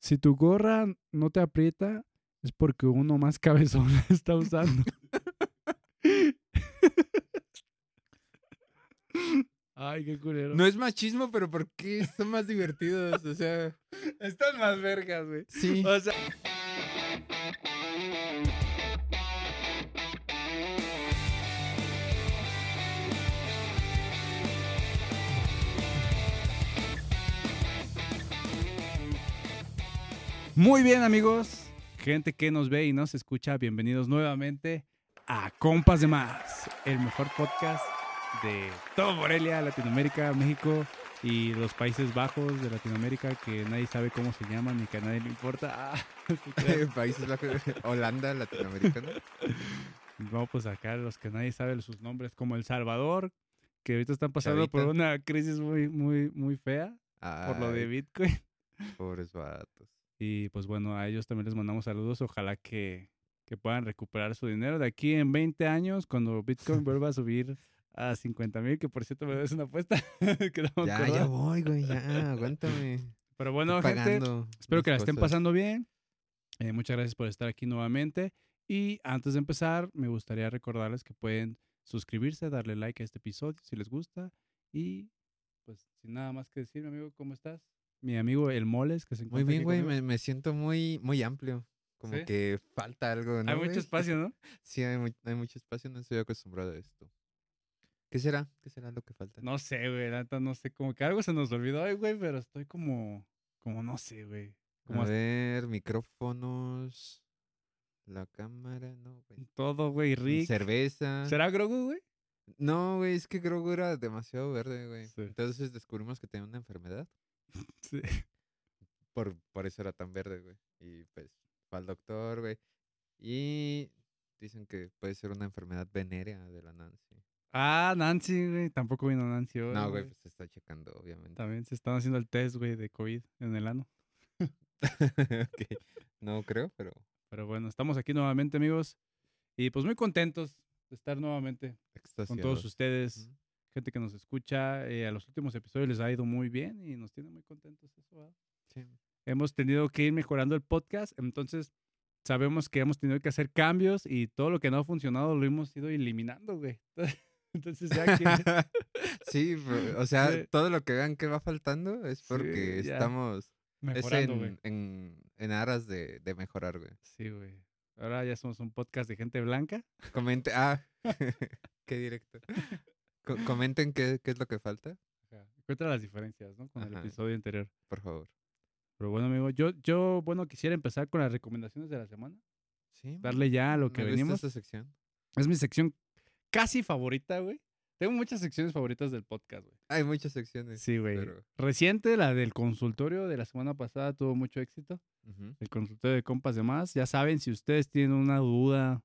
Si tu gorra no te aprieta, es porque uno más cabezón la está usando. Ay, qué culero. No es machismo, pero ¿por qué están más divertidos? O sea, Están más vergas, güey. sí. O sea. Muy bien, amigos. Gente que nos ve y nos escucha, bienvenidos nuevamente a Compas de Más, el mejor podcast de todo Morelia, Latinoamérica, México y los Países Bajos de Latinoamérica que nadie sabe cómo se llaman ni que a nadie le importa. Ah. Países Bajos, Holanda, latinoamericano. Vamos pues acá los que nadie sabe sus nombres, como El Salvador, que ahorita están pasando por una crisis muy, muy, muy fea por lo de Ay, Bitcoin. Pobres vatos. Y pues bueno, a ellos también les mandamos saludos. Ojalá que, que puedan recuperar su dinero de aquí en 20 años, cuando Bitcoin vuelva a subir a 50 mil, que por cierto me das una apuesta. que no me Ya, acordaba. ya voy, güey, ya, aguántame. Pero bueno, Estoy gente, pagando espero que la estén cosas. pasando bien. Eh, muchas gracias por estar aquí nuevamente. Y antes de empezar, me gustaría recordarles que pueden suscribirse, darle like a este episodio si les gusta. Y pues sin nada más que decir, mi amigo, ¿cómo estás? Mi amigo El Moles, que se Muy encuentra bien, aquí güey, me, me siento muy, muy amplio. Como ¿Sí? que falta algo, ¿no? Hay mucho espacio, ¿no? Sí, hay, mu- hay mucho espacio, no estoy acostumbrado a esto. ¿Qué será? ¿Qué será lo que falta? No sé, güey, la no sé, como que algo se nos olvidó hoy, güey, pero estoy como, como no sé, güey. A hasta ver, micrófonos, la cámara, no, güey. todo, güey, Rick. Cerveza. ¿Será Grogu, güey? No, güey, es que Grogu era demasiado verde, güey. Sí. Entonces descubrimos que tenía una enfermedad. Sí. Por, por eso era tan verde, güey. Y pues fue al doctor, güey. Y dicen que puede ser una enfermedad venérea de la Nancy. Ah, Nancy, güey. Tampoco vino Nancy hoy. No, güey, pues se está checando, obviamente. También se están haciendo el test, güey, de COVID en el ano. No creo, pero Pero bueno, estamos aquí nuevamente, amigos. Y pues muy contentos de estar nuevamente con todos ustedes. Gente que nos escucha. eh, a los últimos episodios les ha ido muy bien y nos tiene muy contentos eso. Sí. Hemos tenido que ir mejorando el podcast, entonces sabemos que hemos tenido que hacer cambios y todo lo que no ha funcionado lo hemos ido eliminando, güey. Entonces ya que... sí, o sea, Sí. todo lo que vean que va faltando es porque ya. estamos es en, en, en aras de, de mejorar, güey. Sí, güey. Ahora ya somos un podcast de gente blanca. Comente, ah, qué directo. Co- comenten qué, qué es lo que falta, Encuentra las diferencias, ¿no? Con el Ajá. episodio anterior. por favor. Pero bueno, amigo, yo, yo, bueno, quisiera empezar con las recomendaciones de la semana. Sí, Darle ya a lo que venimos. esta sección. Es mi sección casi favorita, güey. Tengo muchas secciones favoritas del podcast, güey. Hay muchas secciones. Sí, güey. pero- Reciente, la del consultorio de la semana pasada tuvo mucho éxito. El consultorio de compas de más. Ya saben, si ustedes tienen una duda,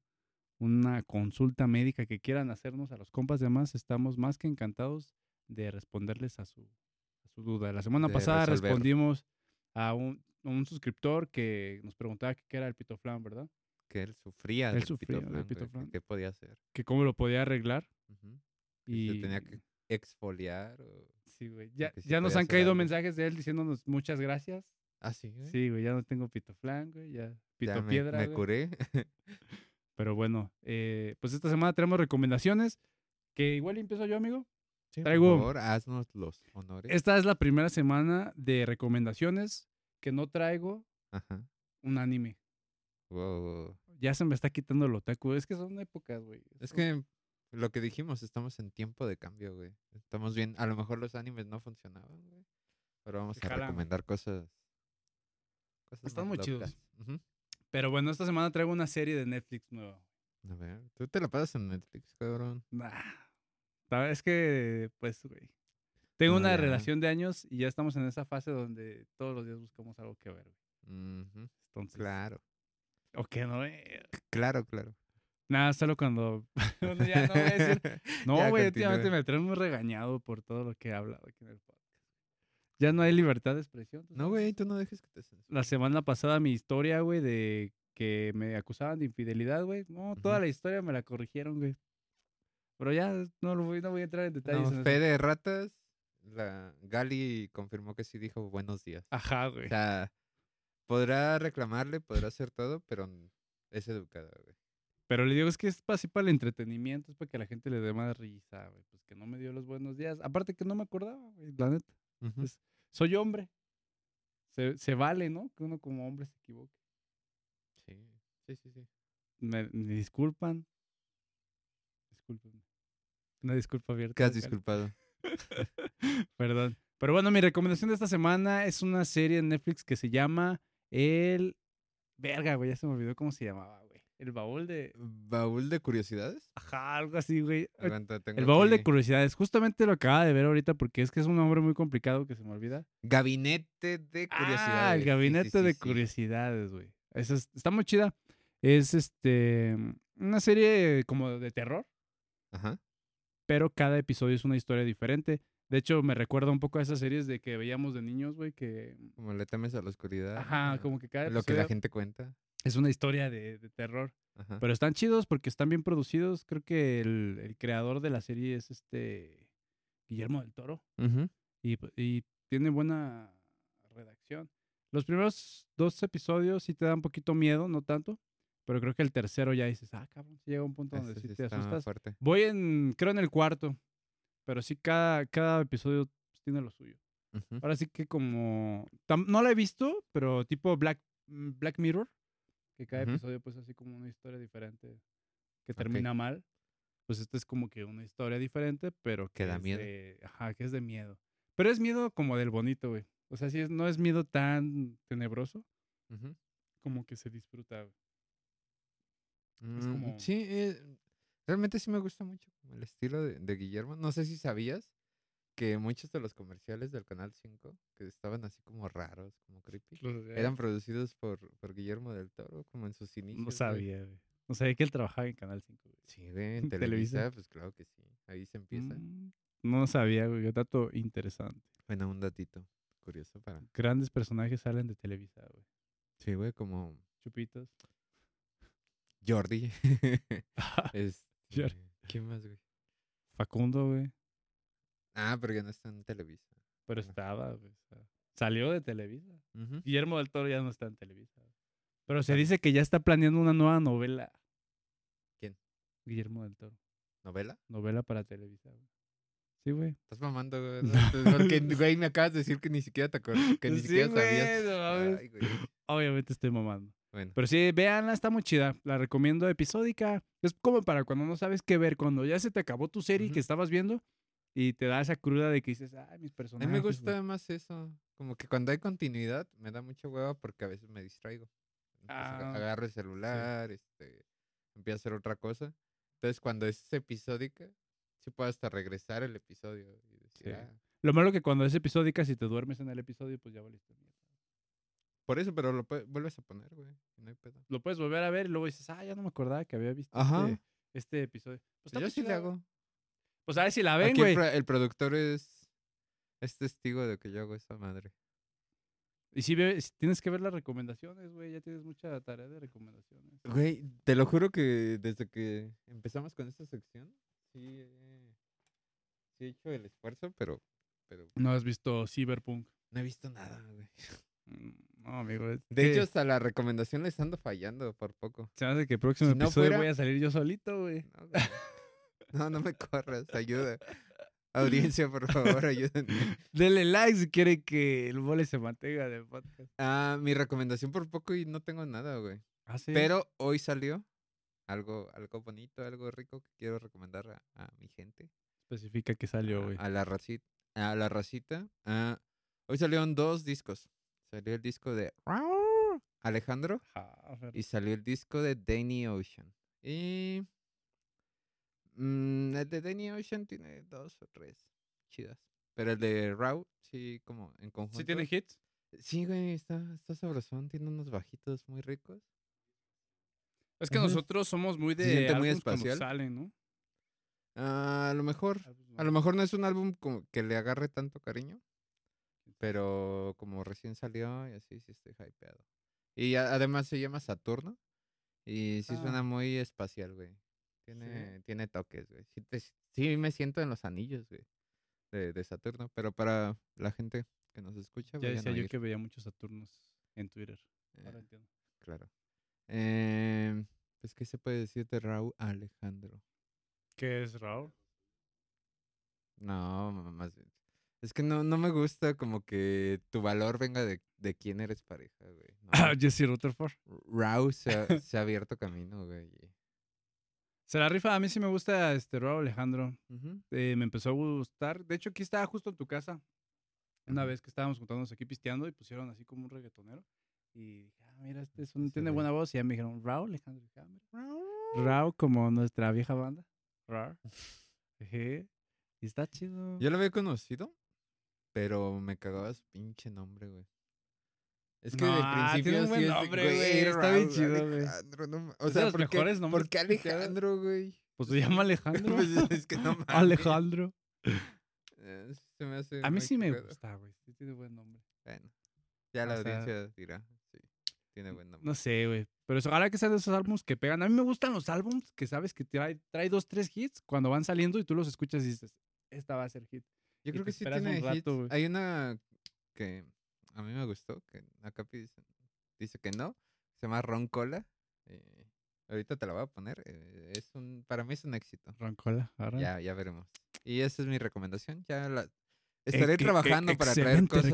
una consulta médica que quieran hacernos a los compas de más, estamos más que encantados de responderles a su, a su duda. La semana De pasada resolver. respondimos a un, a un suscriptor que nos preguntaba qué era el pitoflan, ¿verdad? Que él sufría Él del sufría del pitoflan, pitoflan. ¿Qué podía hacer? Que cómo lo podía arreglar. Ujú. Y se tenía que exfoliar o... Sí, güey. Ya, ya nos han caído algo. mensajes de él diciéndonos muchas gracias. Ah, sí, güey. Sí, güey, ya no tengo pitoflan, güey, ya Ya pito me, piedra. me curé. Pero bueno, eh, pues esta semana tenemos recomendaciones que igual empiezo yo, amigo. Traigo- Por favor, haznos los honores. Esta es la primera semana de recomendaciones que no traigo Ajá. un anime. Wow. Ya se me está quitando el otaku. Es que son épocas, güey. Es que lo que dijimos, estamos en tiempo de cambio, güey. Estamos bien. A lo mejor los animes no funcionaban, güey. Pero vamos a recomendar cosas. cosas Están muy chidos. Ujú. Pero bueno, esta semana traigo una serie de Netflix nueva. A ver, tú te la pasas en Netflix, cabrón. Nah. Es que, pues, güey. Tengo No, una ya. relación de años y ya estamos en esa fase donde todos los días buscamos algo que ver, güey. Entonces, Claro, o que no, eh. claro, claro. Nada, solo cuando. bueno, ya no voy a decir. No, Ya, güey, últimamente me traen muy regañado por todo lo que he hablado aquí en el podcast. Ya no hay libertad de expresión. ¿tú No, güey, tú no dejes que te censuren. La semana pasada mi historia, güey, de que me acusaban de infidelidad, güey. No, toda la historia me la corrigieron, güey. Pero ya no, lo voy, no voy a entrar en detalles. No, en eso. fe de ratas, la Gali confirmó que sí dijo buenos días. Ajá, güey. O sea, podrá reclamarle, podrá hacer todo, pero es educada, güey. Pero le digo, es que es así para el entretenimiento, es para que la gente le dé más risa, güey. Pues que no me dio los buenos días. Aparte que no me acordaba, güey, la neta. Es- soy hombre. Se, se vale, ¿no? Que uno como hombre se equivoque. Sí, sí, sí, sí. Me, me disculpan. Discúlpenme. Una disculpa abierta. Quedas vocal. disculpado. Perdón. Pero bueno, mi recomendación de esta semana es una serie en Netflix que se llama El. Verga, güey, ya se me olvidó cómo se llamaba. El baúl de. ¿Baúl de curiosidades? Ajá, algo así, güey. Aguanta, tengo El baúl de curiosidades. Justamente lo acaba de ver ahorita porque es que es un nombre muy complicado que se me olvida. Gabinete de curiosidades. Ah, el gabinete sí, sí, de sí. curiosidades, güey. Esa es- está muy chida. Es este. Una serie como de terror. Ajá. pero cada episodio es una historia diferente. De hecho, me recuerda un poco a esas series de que veíamos de niños, güey, que... Como le temes a la oscuridad. Ajá, como que cada Lo que la gente cuenta. Es una historia de, de terror. Ajá. Pero están chidos porque están bien producidos. Creo que el, el creador de la serie es este Guillermo del Toro. Ujú. Y, tiene buena redacción. Los primeros dos episodios sí te dan un poquito miedo, no tanto. Pero creo que el tercero ya dices, ah, cabrón, sí llega un punto donde sí sí te asustas. fuerte. Voy en, creo en el cuarto, pero sí cada, cada episodio pues, tiene lo suyo. Ahora sí que como, tam- no la he visto, pero tipo Black, mm, Black Mirror, que cada episodio pues así como una historia diferente que termina mal. Pues esta es como que una historia diferente, pero que, Que da es miedo. de- ajá, que es de miedo. Pero es miedo como del bonito, güey. O sea, sí es, no es miedo tan tenebroso, como que se disfruta, güey. Mm, como- Sí, eh, realmente sí me gusta mucho el estilo de, de Guillermo. No sé si sabías que muchos de los comerciales del Canal 5, que estaban así como raros, como creepy, eran producidos por, por Guillermo del Toro, como en sus inicios. No sabía, güey. No sabía que él trabajaba en Canal 5, güey. Sí, güey, en Televisa. Televisa, pues claro que sí. Ahí se empieza. Mm, No sabía, güey. Dato interesante. Bueno, un datito curioso para... Grandes personajes salen de Televisa, güey. Sí, güey, como Chupitos. Jordi. este, Jordi. ¿Quién más, güey? Facundo, güey. Ah, pero ya no está en Televisa. Pero estaba, güey. salió de Televisa. Guillermo del Toro ya no está en Televisa. Pero se dice que ya está planeando una nueva novela. ¿Quién? Guillermo del Toro. ¿Novela? Novela para Televisa, güey. Sí, güey. Estás mamando, güey. ¿no? Porque, güey, me acabas de decir que ni siquiera te acuerdas, que ni Sí, siquiera güey, sabías. no. Ay, güey. Obviamente estoy mamando. Bueno, Pero sí, véanla, está muy chida. La recomiendo episódica. Es como para cuando no sabes qué ver, cuando ya se te acabó tu serie que estabas viendo y te da esa cruda de que dices, ay, mis a personajes. mí me güey". gusta más eso. Como que cuando hay continuidad me da mucha hueva porque a veces me distraigo. Ah, agarro el celular, este, empiezo a hacer otra cosa. Entonces, cuando es episódica, sí puedo hasta regresar el episodio y decir, Sí. "Ah". Lo malo que cuando es episódica, si te duermes en el episodio, pues ya valiste. Por eso, pero lo vuelves a poner, güey. No hay pedo. Lo puedes volver a ver y luego dices, ah, ya no me acordaba que había visto Ajá. este, este episodio. Pues, está Yo sí le hago. Pues a ver si la ven, güey. el, pro- el productor es, es testigo de que yo hago esa madre. Y si, tienes que ver las recomendaciones, güey. Ya tienes mucha tarea de recomendaciones. Güey, te lo juro que desde que empezamos con esta sección, sí, he- sí he hecho el esfuerzo, pero, pero No has visto Cyberpunk. no he visto nada, güey. Mm, No, amigo. De que hecho, hasta la recomendación les ando fallando por poco. se hace que el próximo si no episodio fuera- voy a salir yo solito, güey. No, güey. No, no me corras, ayuda. Audiencia, por favor, ayúdenme. Denle like si quieren que el mole se mantenga del podcast. Ah, mi recomendación por poco y no tengo nada, güey. Ah, sí. Pero hoy salió algo, algo bonito, algo rico que quiero recomendar a, a mi gente. Especifica que salió, a- güey. A, la racita. A la racita. Ah, hoy salieron dos discos. Salió el disco de Alejandro y salió el disco de Danny Ocean. Y mm, el de Danny Ocean tiene dos o tres chidas. Pero el de Raw, sí, como en conjunto. ¿Sí tiene hits? Sí, güey, está, está sabrosón. Tiene unos bajitos muy ricos. Es que nosotros somos muy de siente muy espacial. salen, ¿no? Ah, a lo mejor A lo mejor no es un álbum como que le agarre tanto cariño, pero como recién salió y así sí estoy hypeado. Y a- además se llama Saturno y sí Ah. suena muy espacial, güey. Tiene, tiene toques, güey. Sí, te- sí me siento en los anillos, güey, de, de Saturno, pero para la gente que nos escucha, Ya decía yo que veía muchos Saturnos en Twitter. Ahora Eh, entiendo. claro. Eh, pues, ¿qué se puede decir de Raúl Alejandro? ¿Qué es Raúl? No, más bien. Es que no, no me gusta como que tu valor venga de, de quién eres pareja, güey. No. Jesse Rutherford. Raúl se se ha abierto camino, güey. Se la rifa, a mí sí me gusta este Raúl Alejandro. Eh, me empezó a gustar. De hecho, aquí estaba justo en tu casa. Una vez que estábamos juntándonos aquí pisteando y pusieron así como un reggaetonero. Y dije, ah, mira, este es un, Ese tiene buena voz. Y ya me dijeron, Raúl Alejandro. Ah, mira. Raúl, como nuestra vieja banda. Raúl. Y está chido. Yo lo había conocido, pero me cagaba su pinche nombre, güey. Es que No, de principio tiene un buen sí es de, nombre, güey, está bien chido, güey. Alejandro, no o sea, los ¿por qué, mejores nombres ¿por qué. Alejandro, güey? Pues se llama Alejandro. Pues es que no mames. Alejandro. Eh, se me hace A mí sí me gusta, güey. Sí tiene buen nombre. Bueno, ya la O sea, audiencia dirá. Sí, tiene buen nombre. No sé, güey. Pero eso, ojalá que sean de esos álbumes que pegan. A mí me gustan los álbumes que sabes que trae, trae dos, tres hits cuando van saliendo y tú los escuchas y dices, esta va a ser hit. Yo y creo que sí un tiene rato, hits. güey. Hay una que a mí me gustó, que acá dice, dice que no. Se llama Ron Cola. eh, ahorita te la voy a poner. eh, es un, para mí es un éxito. Roncola, ahora. Ya, ya veremos. Y esa es mi recomendación. Ya la estaré Eh, que- trabajando para traer cosas,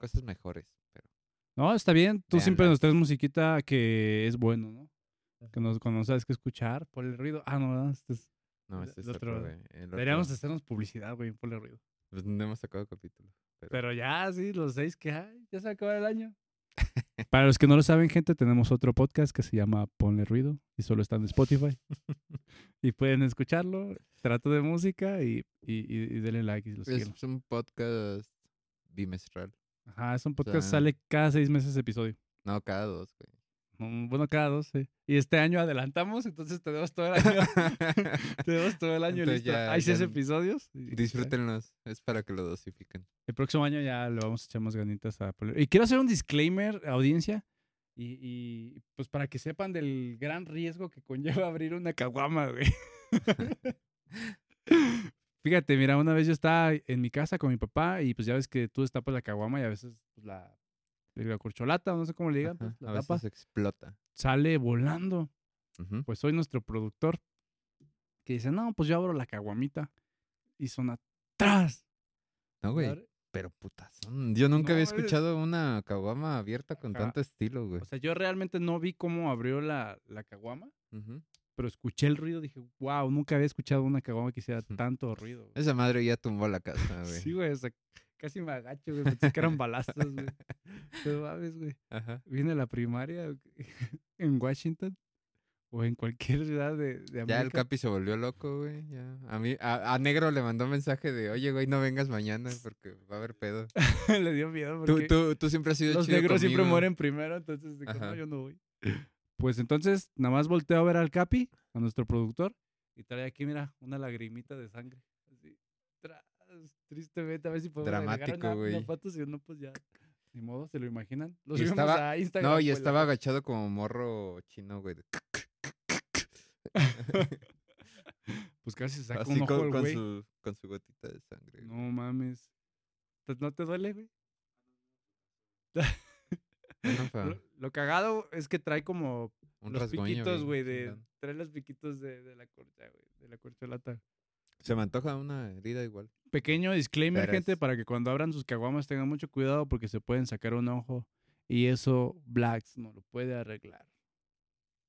cosas mejores. Pero No, está bien. Tú siempre nos traes musiquita que es bueno, ¿no? Que nos, cuando no sabes qué escuchar, por el ruido. Ah, no. Este es- no, este es otro, otro- otro- Deberíamos de hacernos publicidad, güey, por el ruido. pues no hemos sacado capítulo. Pero, Pero ya, sí, los seis que hay, ya se va a acabar el año. Para los que no lo saben, gente, tenemos otro podcast que se llama Ponle Ruido y solo está en Spotify. y pueden escucharlo. Trato de música y, y, y- y denle like si los quieren. es un podcast bimestral. Ajá, es un podcast, sea- sale cada seis meses episodio. No, cada dos, güey. Bueno, cada dos, sí. Y este año adelantamos, entonces tenemos todo el año. tenemos todo el año Entonces listo. ya- Hay seis episodios. Disfrútenlos. Es para que lo dosifiquen. El próximo año ya le vamos a echar más ganitas a Y quiero hacer un disclaimer, audiencia. Y, y, pues para que sepan del gran riesgo que conlleva abrir una caguama, güey. Fíjate, mira, una vez yo estaba en mi casa con mi papá y pues ya ves que tú destapas la caguama y a veces pues, la, la corcholata, o no sé cómo le digan, Ajá, pues, la a veces explota. sale volando. Pues soy nuestro productor que dice, no, pues yo abro la caguamita y suena ¡tras! No, güey. Pero putazón. Yo nunca había No, escuchado una caguama abierta con Ajá. tanto estilo, güey. O sea, yo realmente no vi cómo abrió la, la caguama, pero escuché el ruido, dije, wow, nunca había escuchado una caguama que hiciera tanto ruido. güey". Esa madre ya tumbó la casa, güey. Sí, güey, o sea, casi me agacho, güey, pensé que eran balazos, güey. No mames, güey. Ajá. Vine a la primaria en Washington o en cualquier ciudad de, de América. Ya el Capi se volvió loco, güey. Ya. A mí, a, a Negro le mandó mensaje de, oye, güey, no vengas mañana porque va a haber pedo. Le dio miedo porque tú, tú siempre has sido los chido negros siempre mueren primero, entonces Ajá. yo no voy. Pues entonces, nada más volteo a ver al Capi, a nuestro productor, y trae aquí, mira, una lagrimita de sangre. Tristemente, a ver si podemos Dramático, una- güey. fotos, si no, pues ya, ni modo, ¿se lo imaginan? Lo Y subimos estaba- a Instagram. No, y pues, estaba la- agachado como morro chino, güey. de- Pues casi se saca Así un ojo con, güey. su, con su gotita de sangre. No güey. mames. ¿Te- ¿No te duele, güey? Lo, lo cagado es que trae como un los piquitos, güey, de... Trae los piquitos de, de la corcha, güey, de la corcholata. Se me antoja una herida igual. Pequeño disclaimer, Verás. gente, para que cuando abran sus caguamas tengan mucho cuidado porque se pueden sacar un ojo y eso Blacks no lo puede arreglar.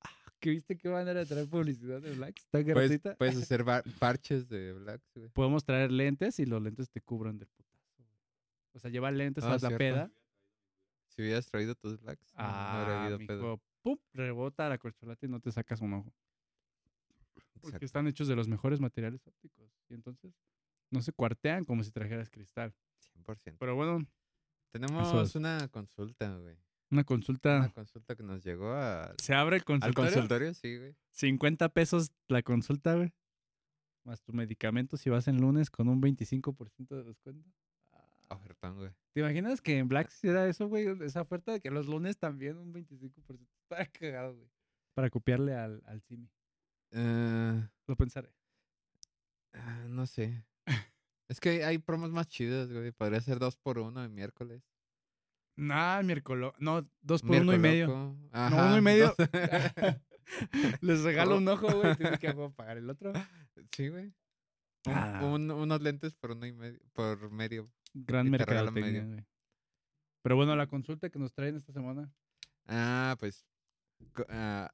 Ah, ¿Qué viste qué manera de traer publicidad de Blacks? Está Puedes, puedes hacer bar- parches de blacks, güey. Podemos traer lentes y los lentes te cubran del putazo. O sea, llevar lentes Ah, a la peda. Si hubieras traído tus blacks, no- no habría Ah, habido pedo. mijo, ¡pum! Rebota la corcholata y no te sacas un ojo. Porque Exacto. están hechos de los mejores materiales ópticos. Y entonces no se cuartean como si trajeras cristal. 100%. Pero bueno, Tenemos es. una consulta, güey. una consulta. Una consulta que nos llegó a- ¿Se abre el al consultorio? consultorio, sí, güey. 50 pesos la consulta, güey. Más tu medicamento si vas en lunes con un 25% de descuento. Ah, Ofertón, güey. ¿Te imaginas que en Black era eso, güey? Esa oferta de que los lunes también un 25%. Está cagado, güey. Para copiarle al, al Simi. Eh, Lo pensaré. Ah, no sé. es que hay promos más chidas, güey. Podría ser dos por uno de miércoles. Nah, miércoles. No, dos por uno y medio. no, uno y medio. Les regalo un ojo, güey. Tienes que pagar el otro. Sí, güey. Ah. unos lentes por uno y medio. Por medio. Gran mercado güey. Pero bueno, la consulta que nos traen esta semana. Ah, pues. Ah,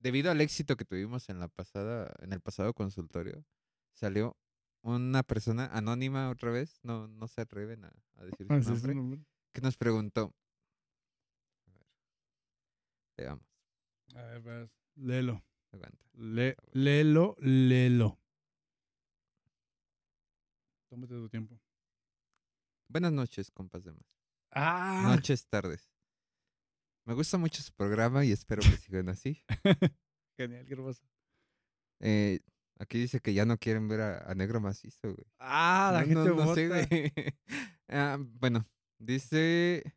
debido al éxito que tuvimos en la pasada, en el pasado consultorio, salió una persona anónima otra vez, no, no se atreven a, decir su nombre, que nos preguntó. A ver, veamos. A ver, pues, léelo. Le, léelo, léelo. Tómate tu tiempo. Buenas noches, compas de más. Ah. Noches, tardes. Me gusta mucho su programa y espero que sigan así. Genial, qué hermoso. Eh, aquí dice que ya no quieren ver a, Negro Macizo, güey. Ah, la gente no, sé, güey. Ah, bueno, dice...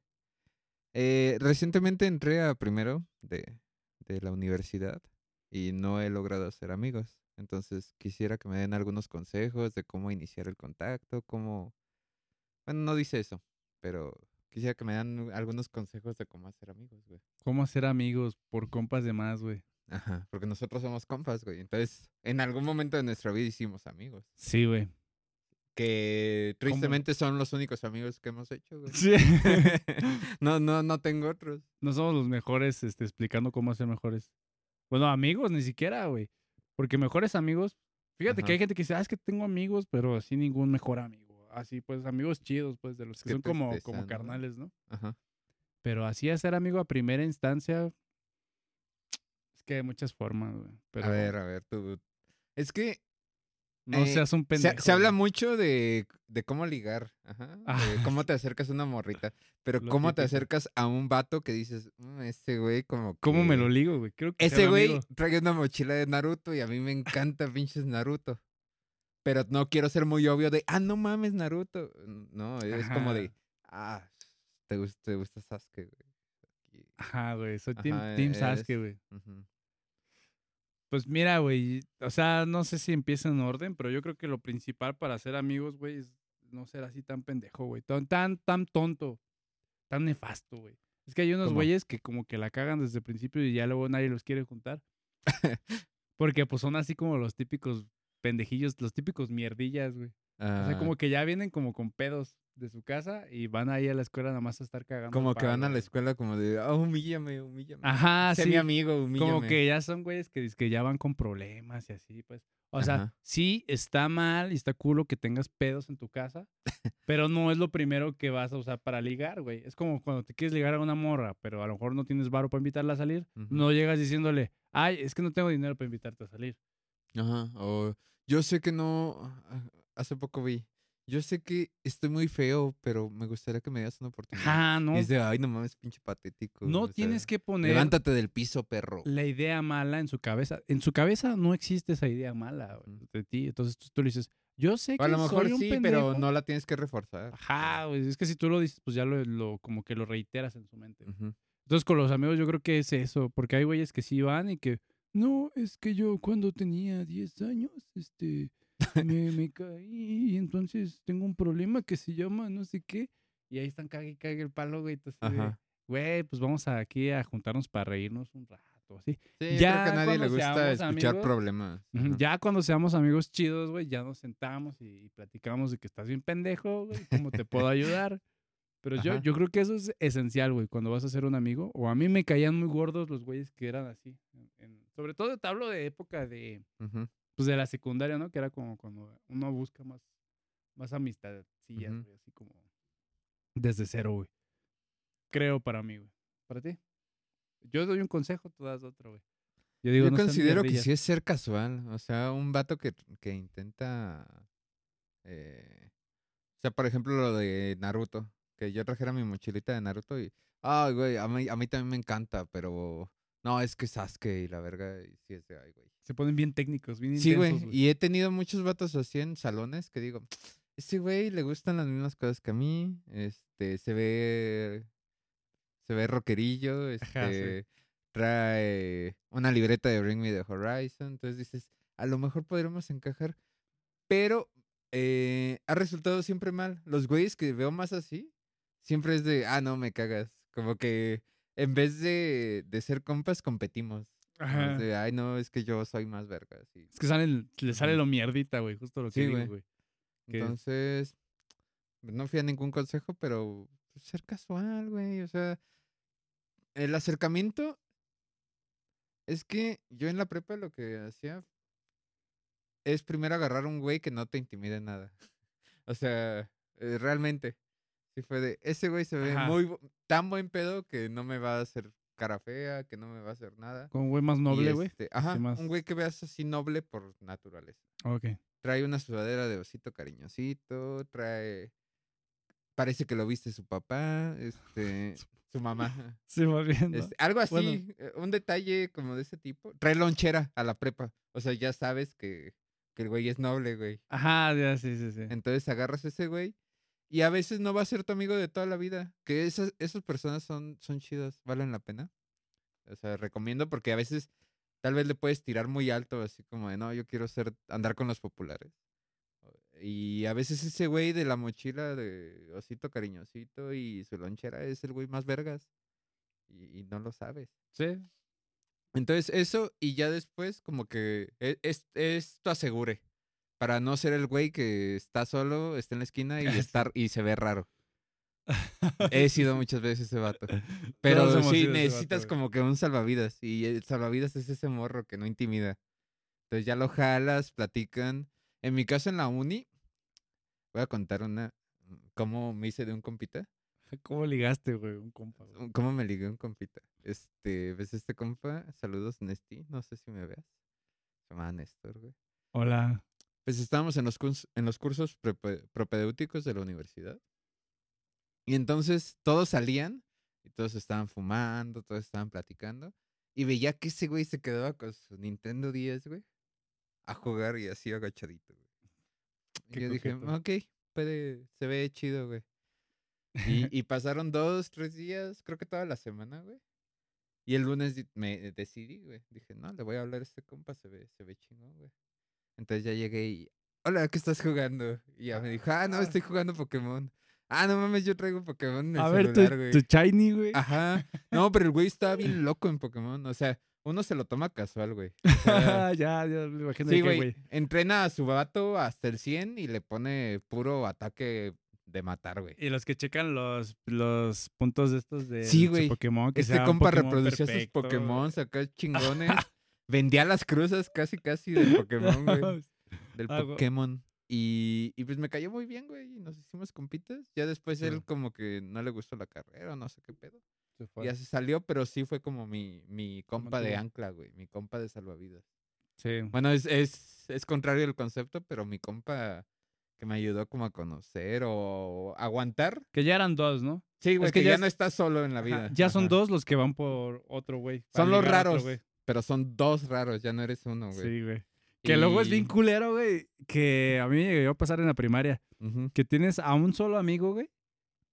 Eh, recientemente entré a primero de, de la universidad y no he logrado hacer amigos. Entonces quisiera que me den algunos consejos de cómo iniciar el contacto, cómo... Bueno, no dice eso, pero quisiera que me dan algunos consejos de cómo hacer amigos, güey. ¿Cómo hacer amigos por compas de más, güey? Ajá, porque nosotros somos compas, güey. Entonces, en algún momento de nuestra vida hicimos amigos. Sí, güey. Que tristemente son los únicos amigos que hemos hecho, güey. Sí. no, no, no tengo otros. No somos los mejores este, explicando cómo hacer mejores. Bueno, amigos ni siquiera, güey. Porque mejores amigos. Fíjate que hay gente que dice, ah, es que tengo amigos, pero así ningún mejor amigo. Así, pues, amigos chidos, pues, de los que, son como, como carnales, ¿no? Ajá. Pero así hacer amigo a primera instancia, es que hay muchas formas, güey. A ver, a ver, tú. Es que no eh, seas un pendejo. Se, habla mucho de, de, cómo ligar, ajá, cómo te acercas a una morrita, pero cómo te acercas a un vato que dices, mm, ese güey como ¿Cómo me lo ligo, güey? Creo que Ese güey trae una mochila de Naruto y a mí me encanta pinches Naruto. Pero no quiero ser muy obvio de, ah, no mames, Naruto. No, es como de, ah, te gusta, te gusta Sasuke, güey. Ajá, güey, soy Team, Sasuke, güey. Pues mira, güey, o sea, no sé si empieza en orden, pero yo creo que lo principal para ser amigos, güey, es no ser así tan pendejo, güey. Tan, tan, tan tonto, tan nefasto, güey. Es que hay unos güeyes que como que la cagan desde el principio y ya luego nadie los quiere juntar. Porque pues son así como los típicos pendejillos, los típicos mierdillas, güey. O sea, ah. como que ya vienen como con pedos de su casa y van ahí a la escuela nada más a estar cagando. Como que van a la escuela como de, ah, humíllame, humíllame. Ajá, sé sí. mi amigo, humíllame. Como que ya son güeyes que, que ya van con problemas y así, pues. O sea, sí está mal y está culo que tengas pedos en tu casa, pero no es lo primero que vas a usar para ligar, güey. Es como cuando te quieres ligar a una morra, pero a lo mejor no tienes varo para invitarla a salir, no llegas diciéndole, ay, es que no tengo dinero para invitarte a salir. Ajá, o yo sé que no, hace poco vi, yo sé que estoy muy feo, pero me gustaría que me das una oportunidad. Ah, no. Y es de, ay, no mames, pinche patético. No tienes que poner. Levántate del piso, perro. La idea mala en su cabeza. En su cabeza no existe esa idea mala de ti. Entonces tú, le dices, yo sé que. A lo mejor soy un sí, pero no la tienes que reforzar. Ajá, güey. Es que si tú lo dices, pues ya lo, como que lo reiteras en su mente. Entonces con los amigos yo creo que es eso. Porque hay güeyes que sí van y que. No, es que yo cuando tenía 10 años, este me, me caí y entonces tengo un problema que se llama no sé qué. Y ahí están cague y cague el palo, güey. Entonces, güey, pues vamos aquí a juntarnos para reírnos un rato, así. Sí, ya creo que a nadie le gusta escuchar problemas. Ya cuando seamos amigos chidos, güey, ya nos sentamos y, platicamos de que estás bien pendejo, güey, cómo te puedo ayudar. Pero yo, yo creo que eso es esencial, güey, cuando vas a ser un amigo. O a mí me caían muy gordos los güeyes que eran así. sobre todo te hablo de época de, pues de la secundaria, ¿no? Que era como cuando uno busca más, más amistad, sí, así como desde cero, güey. Creo para mí, güey. ¿Para ti? Yo doy un consejo, tú das otro, güey. Yo, digo, Yo considero que sí es ser casual. O sea, un vato que, que intenta. Eh, o sea, por ejemplo, lo de Naruto. Que yo trajera mi mochilita de Naruto y. Ay, güey, a mí, a mí también me encanta, pero. No, es que Sasuke y la verga. Sí es de, ay, güey. Se ponen bien técnicos, bien Sí, güey. Y he tenido muchos vatos así en salones que digo, este güey le gustan las mismas cosas que a mí. Este, se ve. Se ve rockerillo. Este. Trae una libreta de Bring Me the Horizon. Entonces dices, a lo mejor podremos encajar. Pero eh, ha resultado siempre mal. Los güeyes que veo más así siempre es de, ah, no, me cagas. Como que en vez de, de ser compas, competimos. Ajá. De, ay, no, es que yo soy más verga. Es que sale, le sale lo mierdita, güey, justo lo que digo, güey. Entonces, no fui a ningún consejo, pero pues, ser casual, güey. O sea, el acercamiento es que yo en la prepa lo que hacía es primero agarrar un güey que no te intimide nada. o sea, eh, realmente. Sí fue de, ese güey se ve muy, tan buen pedo que no me va a hacer cara fea, que no me va a hacer nada. Con un güey más noble, güey. Este, ajá, un güey que veas así noble por naturaleza. Ok. Trae una sudadera de osito cariñosito, trae... Parece que lo viste su papá, este... Su mamá. Sí, más bien. Este, algo así, eh, un detalle como de ese tipo. Trae lonchera a la prepa. O sea, ya sabes que, que el güey es noble, güey. Ajá, ya, sí, sí, sí. Entonces agarras a ese güey y a veces no va a ser tu amigo de toda la vida. Que esas, esas personas son, son chidas, valen la pena. O sea, recomiendo porque a veces tal vez le puedes tirar muy alto, así como de, no, yo quiero ser, andar con los populares. Y a veces ese güey de la mochila de osito cariñosito y su lonchera es el güey más vergas. Y, no lo sabes. Sí. Entonces eso y ya después como que e, es, esto asegure. Para no ser el güey que está solo, está en la esquina y, estar, y se ve raro. He sido muchas veces ese vato. Pero sí, necesitas como que un salvavidas. Y el salvavidas es ese morro que no intimida. Entonces ya lo jalas, platican. En mi caso en la uni, voy a contar una, cómo me hice de un compita. ¿Cómo ligaste, güey, un compa? ¿Cómo me ligué un compita? Este, ¿ves este compa? Saludos, Nesti, no sé si me veas. Se llama Néstor, güey. Hola. Pues estábamos en los, en los cursos propedéuticos de la universidad. Y entonces todos salían y todos estaban fumando, todos estaban platicando. Y veía que ese güey se quedaba con su Nintendo 10, güey a jugar y así agachadito, güey. Y yo dije, ok, puede, se ve chido, güey. Y, y, pasaron dos, tres días, creo que toda la semana, güey. Y el lunes me decidí, güey. Dije, no, le voy a hablar a este compa, se ve, se ve chingón, güey. Entonces ya llegué y, hola, ¿qué estás jugando? Y ya me dijo, ah, no, estoy jugando Pokémon. Ah, no mames, yo traigo Pokémon en el a ver, tu, tu shiny, güey. Ajá. No, pero el güey estaba bien loco en Pokémon. O sea, uno se lo toma casual, güey. ya, ya, me imagino sí, güey. Entrena a su vato hasta el 100 y le pone puro ataque de matar, güey. Y los que checan los, los puntos de estos de sí, güey. Pokémon. Que este compa reproducía sus Pokémon, acá chingones. Vendía las cruzas casi, casi del Pokémon, güey. Del Pokémon. Y, y, pues me cayó muy bien, güey. Y nos hicimos compitas. Ya después él como que no le gustó la carrera, no sé qué pedo. Ya se salió, pero sí fue como mi, mi compa de ancla, güey. Mi compa de salvavidas. Sí. Bueno, es, es, es contrario el concepto, pero mi compa que me ayudó como a conocer o aguantar. Que ya eran dos, ¿no? Sí, güey, que, ya, no estás solo en la vida. ya son dos los que van por otro, güey. Son los raros, pero son dos raros, ya no eres uno, güey. Sí, güey. Que luego es bien culero, güey, que a mí me llegó a pasar en la primaria. Que tienes a un solo amigo, güey,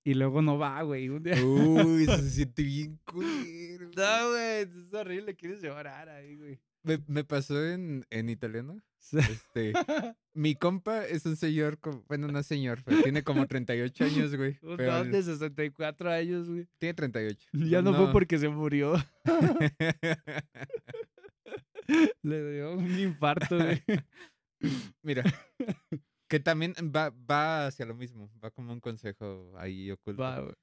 y luego no va, güey. Un día. Uy, se siente bien culero. No, güey, es horrible. Quieres llorar ahí, güey. Me, me pasó en, en italiano. Este, mi compa es un señor, bueno, no señor, pero tiene como 38 años, güey. Un don de 64 años, güey. Tiene 38. Ya no, fue porque se murió. Le dio un infarto, güey. Mira, que también va, va hacia lo mismo, va como un consejo ahí oculto.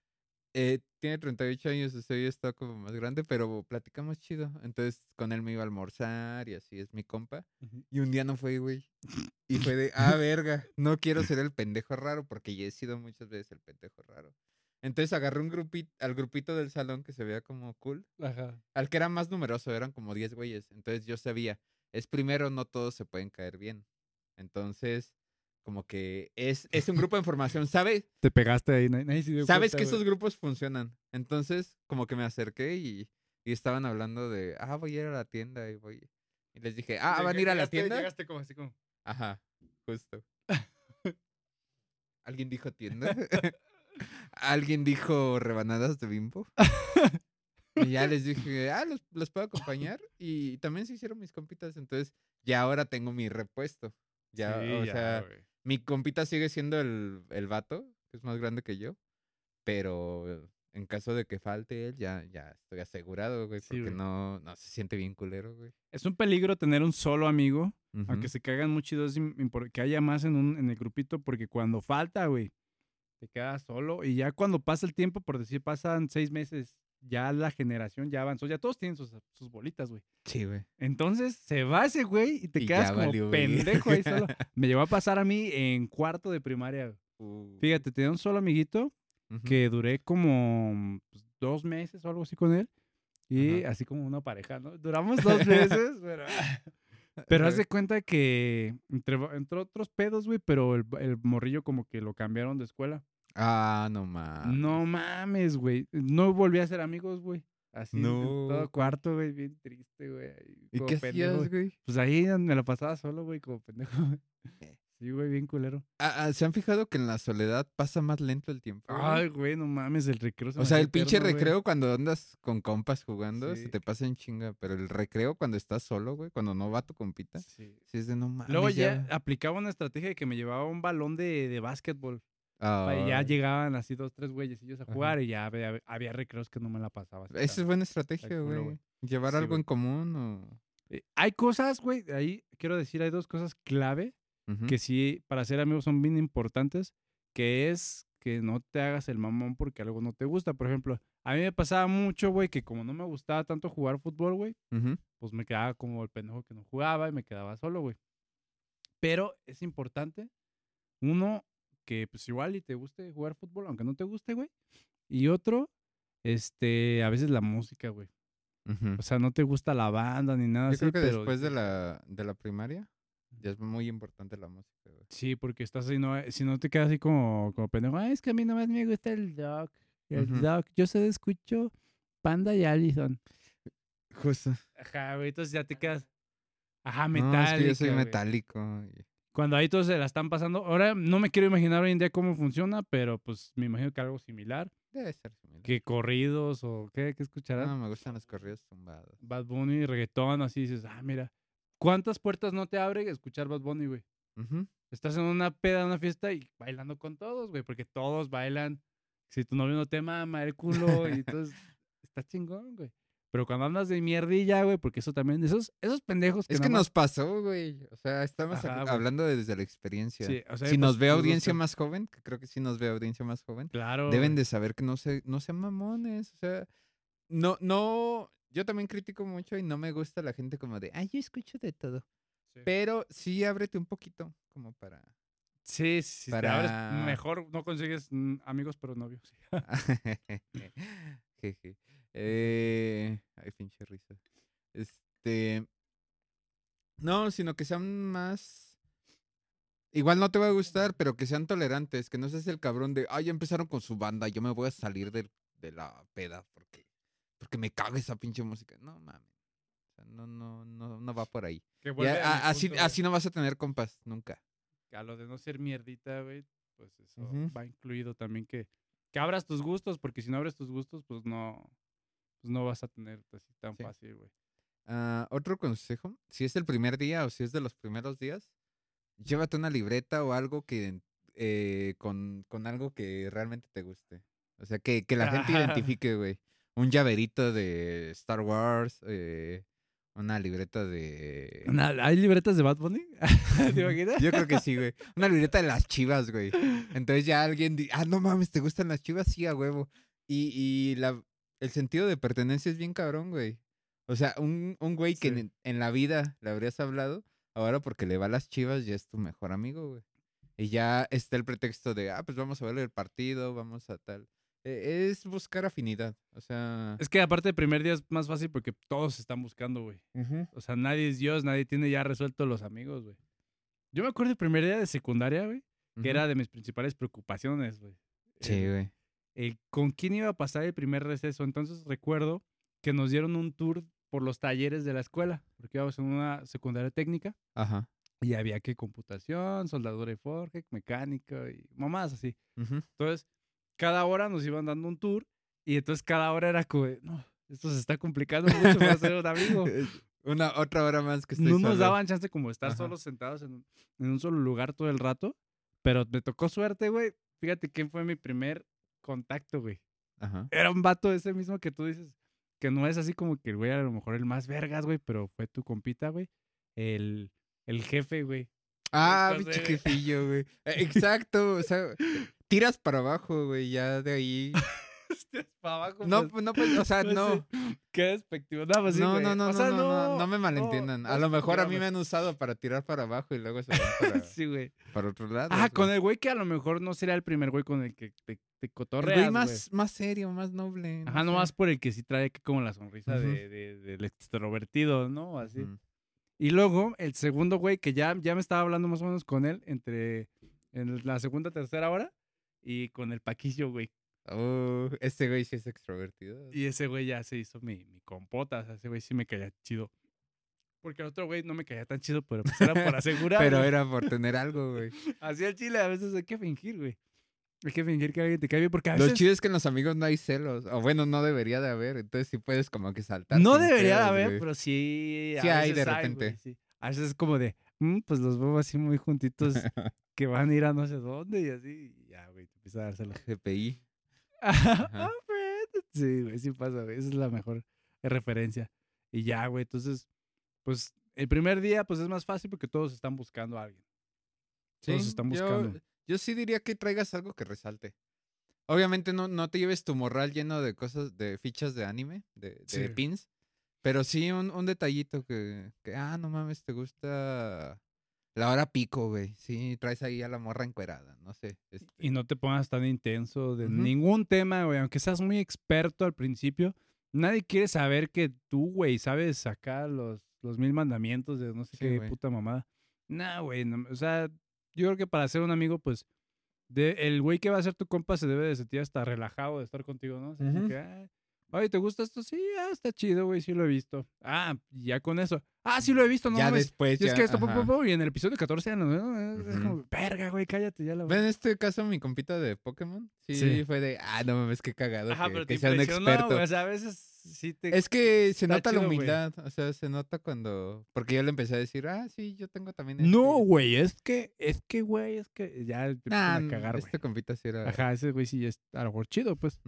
Eh, tiene 38 años, usted ya está como más grande, pero platicamos chido. Entonces con él me iba a almorzar y así es mi compa. Y un día no fue, güey. Y fue de, ah, verga, no quiero ser el pendejo raro porque ya he sido muchas veces el pendejo raro. Entonces agarré un grupito, al grupito del salón que se veía como cool. Ajá. Al que era más numeroso, eran como 10 güeyes. Entonces yo sabía, es primero, no todos se pueden caer bien. Entonces como que es, es un grupo de información, ¿sabes? Te pegaste ahí, Sabes que esos grupos funcionan. Entonces, como que me acerqué y, y, estaban hablando de, ah, voy a ir a la tienda y voy. Y les dije, ah, van a ir a la tienda. Llegaste como así como. Ajá, justo. ¿Alguien dijo tienda? ¿Alguien dijo rebanadas de bimbo? y ya les dije, ah, los, los puedo acompañar. Y también se hicieron mis compitas. Entonces, ya ahora tengo mi repuesto. Ya, o sea, mi compita sigue siendo el, el vato, que es más grande que yo. pero en caso de que falte él, ya, ya estoy asegurado, güey, porque no, no se siente bien culero, güey. Es un peligro tener un solo amigo, aunque se cagan muy chidos, que haya más en, un, en el grupito, porque cuando falta, güey, te quedas solo y ya cuando pasa el tiempo, por decir, pasan seis meses, ya la generación ya avanzó, ya todos tienen sus, sus bolitas, güey. Sí, güey. Entonces se va ese güey y te quedas como pendejo ahí solo. Me llevó a pasar a mí en cuarto de primaria. Uh. Fíjate, tenía un solo amiguito que duré como pues, dos meses o algo así con él. Y así como una pareja, ¿no? Duramos dos meses, pero... Pero haz de cuenta que entre, entre otros pedos, güey, pero el, el, morrillo como que lo cambiaron de escuela. Ah, no mames. No mames, güey. No volví a ser amigos, güey. Así, no. todo cuarto, güey, bien triste, güey. ¿Y qué hacías, güey? Pues ahí me la pasaba solo, güey, como pendejo. Eh. Sí, güey, bien culero. Ah, ah, ¿Se han fijado que en la soledad pasa más lento el tiempo? Ay, güey, no mames, el recreo. o sea, el pinche recreo cuando andas con compas jugando, se te pasa en chinga. Pero el recreo cuando estás solo, güey, cuando no va tu compita, sí, sí es de no mames. Luego ya, aplicaba una estrategia de que me llevaba un balón de, de básquetbol. Y ya llegaban así dos, tres güeyes a jugar y ya había, recreos que no me la pasaba. Esa es buena estrategia, güey. Llevar algo en común o... Eh, hay cosas, güey, ahí quiero decir, hay dos cosas clave que sí, para ser amigos son bien importantes, que es que no te hagas el mamón porque algo no te gusta. Por ejemplo, a mí me pasaba mucho, güey, que como no me gustaba tanto jugar fútbol, güey, pues me quedaba como el pendejo que no jugaba y me quedaba solo, güey. Pero es importante, uno, que pues igual y te guste jugar fútbol, aunque no te guste, güey. Y otro, este, a veces la música, güey. O sea, no te gusta la banda ni nada Yo creo que después de la, de la primaria, ya es muy importante la música, güey. Sí, porque estás así, no, si no te quedas así como, como pendejo, es que a mí nomás me gusta el Doc. El Doc. Yo solo escucho Panda y Allison. Justo. Ajá, güey, entonces ya te quedas. Ajá, metálico. No, es que yo soy metálico. Cuando ahí todos se la están pasando. Ahora no me quiero imaginar hoy en día cómo funciona, pero pues me imagino que algo similar. Debe ser similar. Que corridos o qué, qué escucharás. No, me gustan los corridos tumbados. Bad Bunny, reggaetón, así dices, ah, mira. ¿Cuántas puertas no te abre escuchar Bad Bunny, güey? Estás en una peda, una fiesta y bailando con todos, güey, porque todos bailan. Si tu novio no te mama el culo, y entonces está chingón, güey. Pero cuando andas de mierdilla, güey, porque eso también, esos, esos pendejos que Es que nos pasó, güey. O sea, estamos hablando desde la experiencia. Sí, o sea, si nos ve audiencia más joven, que creo que sí nos ve audiencia más joven, claro, deben de saber que no se, no sean mamones. O sea, no, no, yo también critico mucho y no me gusta la gente como de, ay, yo escucho de todo. Pero sí ábrete un poquito, como para... Sí, sí, para... te abres mejor, no consigues mm, amigos, pero novios. eh... Ay, pinche risa. Este... No, sino que sean más... Igual no te va a gustar, pero que sean tolerantes, que no seas el cabrón de, ay, ya empezaron con su banda, yo me voy a salir de, de la peda porque porque me caga esa pinche música. No mames. O sea, no, no, no, no va por ahí. así, así no vas a tener compas, nunca. A lo de no ser mierdita, güey, pues eso va incluido también que, que abras tus gustos, porque si no abres tus gustos, pues no, pues no vas a tener así tan fácil, güey. Ah, otro consejo, si es el primer día o si es de los primeros días, llévate una libreta o algo que eh, con, con, algo que realmente te guste. O sea, que, que la gente identifique, güey un llaverito de Star Wars, eh, una libreta de... ¿Hay libretas de Bad Bunny? ¿Te imaginas? Yo creo que sí, güey. Una libreta de las chivas, güey. Entonces ya alguien dice, ah, no mames, ¿te gustan las chivas? Sí, a huevo. Y, y la, el sentido de pertenencia es bien cabrón, güey. O sea, un, un güey que en, en, la vida le habrías hablado, ahora porque le va a las chivas ya es tu mejor amigo, güey. Y ya está el pretexto de, ah, pues vamos a ver el partido, vamos a tal. E, es buscar afinidad. O sea. Es que aparte el primer día es más fácil porque todos están buscando, güey. O sea, nadie es Dios, nadie tiene ya resuelto los amigos, güey. Yo me acuerdo el primer día de secundaria, güey, que era de mis principales preocupaciones, güey. Sí, güey. ¿Con quién iba a pasar el primer receso? Entonces recuerdo que nos dieron un tour por los talleres de la escuela, porque íbamos en una secundaria técnica. Ajá. Y había que computación, soldadura y forge, mecánica y mamás así. Entonces, cada hora nos iban dando un tour y entonces cada hora era como, no, esto se está complicando mucho para ser un amigo. Una otra hora más que estoy No nos daban chance como estar solos sentados en un, solo lugar todo el rato, pero me tocó suerte, güey. Fíjate quién fue mi primer contacto, güey. Ajá. Era un vato ese mismo que tú dices, que no es así como que el güey a lo mejor el más vergas, güey, pero fue tu compita, güey. El, el jefe, güey. Ah, pinche jefillo, güey. Eh, Exacto, o sea, tiras para abajo, güey, ya de ahí. Hostias, pa' abajo, No, pues, no, pues, o sea, pues, no. Qué despectivo. No, pues sí, No, no, no, O no, sea, no, no, no me malentiendan. a lo mejor a mí me han usado para tirar para abajo y luego se van para, Sí, güey. para otro lado. Ah, con el güey que a lo mejor no sería el primer güey con el que te, te cotorreas, güey más, más serio, más noble. no Ajá, nomás por el que sí trae que como la sonrisa de, de- del extrovertido, ¿no? Así. Y luego, el segundo güey, que ya, ya me estaba hablando más o menos con él entre en la segunda, tercera hora, y con el Paquillo, güey. Oh, este güey sí es extrovertido. Y ese güey ya se hizo mi, mi compota, o sea, ese güey sí me caía chido. Porque el otro güey no me caía tan chido, pero pues era por asegurar. Pero güey. era por tener algo, güey. Así el chile, a veces hay que fingir, güey. Hay que fingir que alguien te cae bien, porque a Lo veces... chido es que en los amigos no hay celos. O bueno, no debería de haber. Entonces sí puedes como que saltar. No debería de haber, güey. pero sí. Sí hay de repente. güey, sí. A veces es como de, "Mm, pues los veo así muy juntitos que van a ir a no sé dónde y así. Y ya, güey, te empieza a dársela. GPI. Ah, sí, güey, sí pasa, güey. Esa es la mejor referencia. Y ya, güey, entonces, pues el primer día, pues es más fácil porque todos están buscando a alguien. Todos están buscando. Yo, sí diría que traigas algo que resalte. Obviamente no, no te lleves tu morral lleno de cosas, de fichas de anime, de, de Sí. pins. Pero sí un, un detallito que, que, ah, no mames, te gusta la hora pico, güey. Sí, traes ahí a la morra encuerada, no sé. este, Y no te pongas tan intenso de Ujú. ningún tema, güey. Aunque seas muy experto al principio, nadie quiere saber que tú, güey, sabes sacar los, los mil mandamientos de no sé Sí, qué güey. puta mamada. Nah, güey. no- o sea, yo creo que para ser un amigo, pues, de, el güey que va a ser tu compa se debe de sentir hasta relajado de estar contigo, ¿no? Que, "Ah, Oye, ¿te gusta esto? Sí, ah, está chido, güey, sí lo he visto. Ah, ya con eso. Ah, sí lo he visto, no ya mames. después. Y es que esto, y en el episodio 14 ya no, ¿no? es como, verga, güey, cállate, ya la Ve, En este caso, mi compita de Pokémon, sí, Sí. fue de, ah, no mames, qué cagado Ajá, que, pero que te sea un experto. güey, O sea, a veces sí te... Es que se nota la chido, humildad, o sea, se nota cuando, porque yo le empecé a decir, ah, sí, yo tengo también este. No, güey, es que, es que, güey, es que ya te Nah, a cagar, güey. este compita sí era. Ajá, ese güey sí es a lo mejor chido, pues.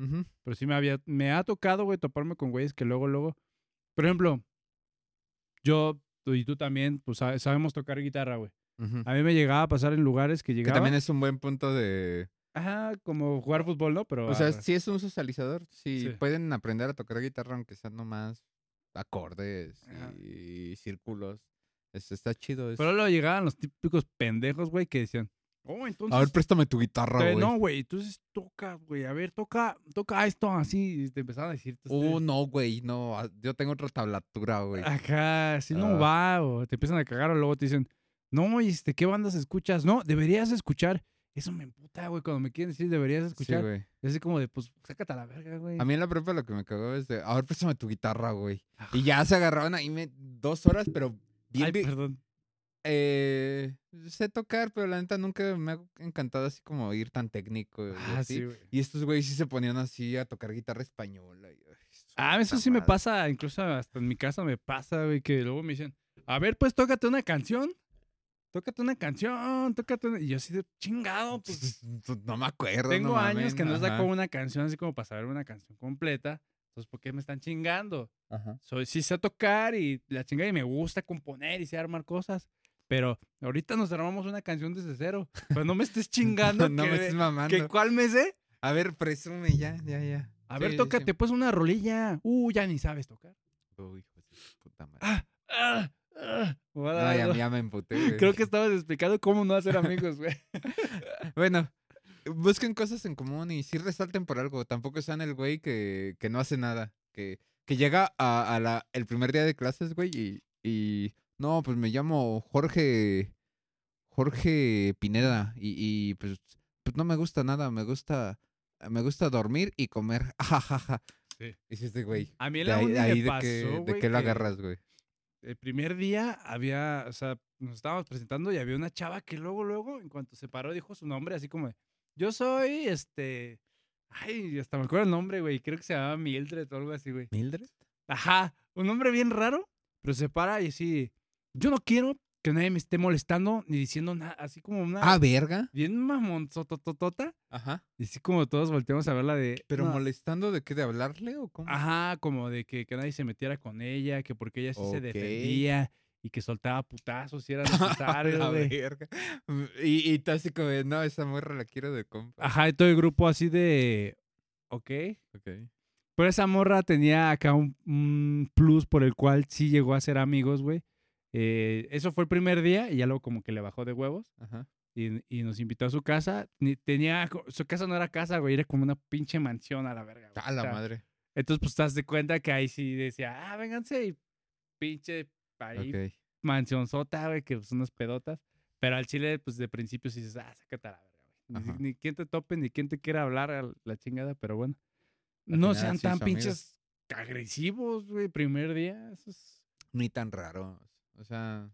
Pero sí me había, me ha tocado, güey, toparme con güeyes que luego, luego, por ejemplo, yo tú y tú también, pues sabe- sabemos tocar guitarra, güey. A mí me llegaba a pasar en lugares que Que llegaba, también es un buen punto de. Ajá, como jugar fútbol, ¿no? Pero, O sea, si es un socializador, si Sí. pueden aprender a tocar guitarra, aunque sean nomás acordes Ajá. y círculos. es- está chido. es- pero luego llegaban los típicos pendejos, güey, que decían, oh, entonces... A ver, préstame tu guitarra, güey. no, güey, entonces toca, güey, a ver, toca, toca esto así, y te empezaban a decir... este, Uh, no, güey, no. ah, Yo tengo otra tablatura, güey. Ajá, así no Ah. va, o te empiezan a cagar, o luego te dicen, no, y este, ¿qué bandas escuchas? No, deberías escuchar. Eso me emputa, güey, cuando me quieren decir deberías Sí, escuchar. güey. es así como de, pues, sácate a la verga, güey. A mí en la prepa lo que me cagó es de, a ver, préstame tu guitarra, güey. Y ya se agarraban ahí me, dos horas, pero bien, Ay, perdón. eh, sé tocar, pero la neta nunca me ha encantado así como ir tan técnico. y Ah, así. sí, güey. Y estos güeyes sí se ponían así a tocar guitarra española. y, ay, su Ah, eso sí me pasa, incluso hasta en mi casa me pasa, güey, que luego me dicen, a ver, pues tócate una canción. Tócate una canción, tócate una... Y yo así de chingado, pues No me acuerdo. tengo no años que no saco una canción así como para saber una canción completa. Entonces, ¿por qué me están chingando? ajá. Soy, sí sé tocar y la chingada y me gusta componer y sé armar cosas. Pero ahorita nos armamos una canción desde cero. Pues no me estés chingando. no que, me estés mamando. que ¿Cuál me sé? A ver, presume ya, ya, ya. A Sí, ver, tócate sí. pues una rolilla. Uh, ya ni sabes tocar. Uy, hijo de puta madre. Ah, ah, No, dar ya, ya me emputé. güey. Creo que estabas explicando cómo no hacer amigos, güey. Bueno, busquen cosas en común y sí resalten por algo. Tampoco sean el güey que, que no hace nada. Que, que llega a, a la, el primer día de clases, güey, y, y no, pues me llamo Jorge. Jorge Pineda. Y, y pues, pues no me gusta nada. Me gusta. Me gusta dormir y comer. Sí. Güey. A mí en De la ahí, uni de, ahí me de pasó, qué, de güey, qué lo que agarras, güey. El primer día había, o sea, nos estábamos presentando y había una chava que luego, luego, en cuanto se paró, dijo su nombre, así como, yo soy, este, ay, hasta me acuerdo el nombre, güey, creo que se llamaba Mildred o algo así, güey. ¿Mildred? Ajá, un nombre bien raro, pero se para y así, yo no quiero que nadie me esté molestando ni diciendo nada, así como una... Ah, verga. Bien mamonzototota. Ajá. Y así como todos volteamos a verla de... ¿Pero no, molestando de qué? ¿De hablarle o cómo? Ajá, como de que, que nadie se metiera con ella, que porque ella sí se defendía y que soltaba putazos si era necesario, la verga. Y, y tú así como, de, no, esa morra la quiero de compa. Ajá, y todo el grupo así de... Ok. Ok. Pero esa morra tenía acá un, un plus por el cual sí llegó a ser amigos, güey. Eh, eso fue el primer día y ya luego como que le bajó de huevos Ajá. y, y nos invitó a su casa. Tenía, su casa no era casa, güey, era como una pinche mansión a la verga. güey. A la O sea, madre. Entonces, pues, te das de cuenta que ahí sí decía, ah, vénganse y pinche ahí Ok. mansionzota, güey, que son unas pedotas. Pero al chile, pues, de principio sí dices, ah, sácate a la verga, güey. Ni, ni quien te tope, ni quien te quiera hablar a la chingada, pero bueno. Al no final sean sí tan amigos. pinches agresivos, güey, primer día. Eso es... Ni tan raro. O sea,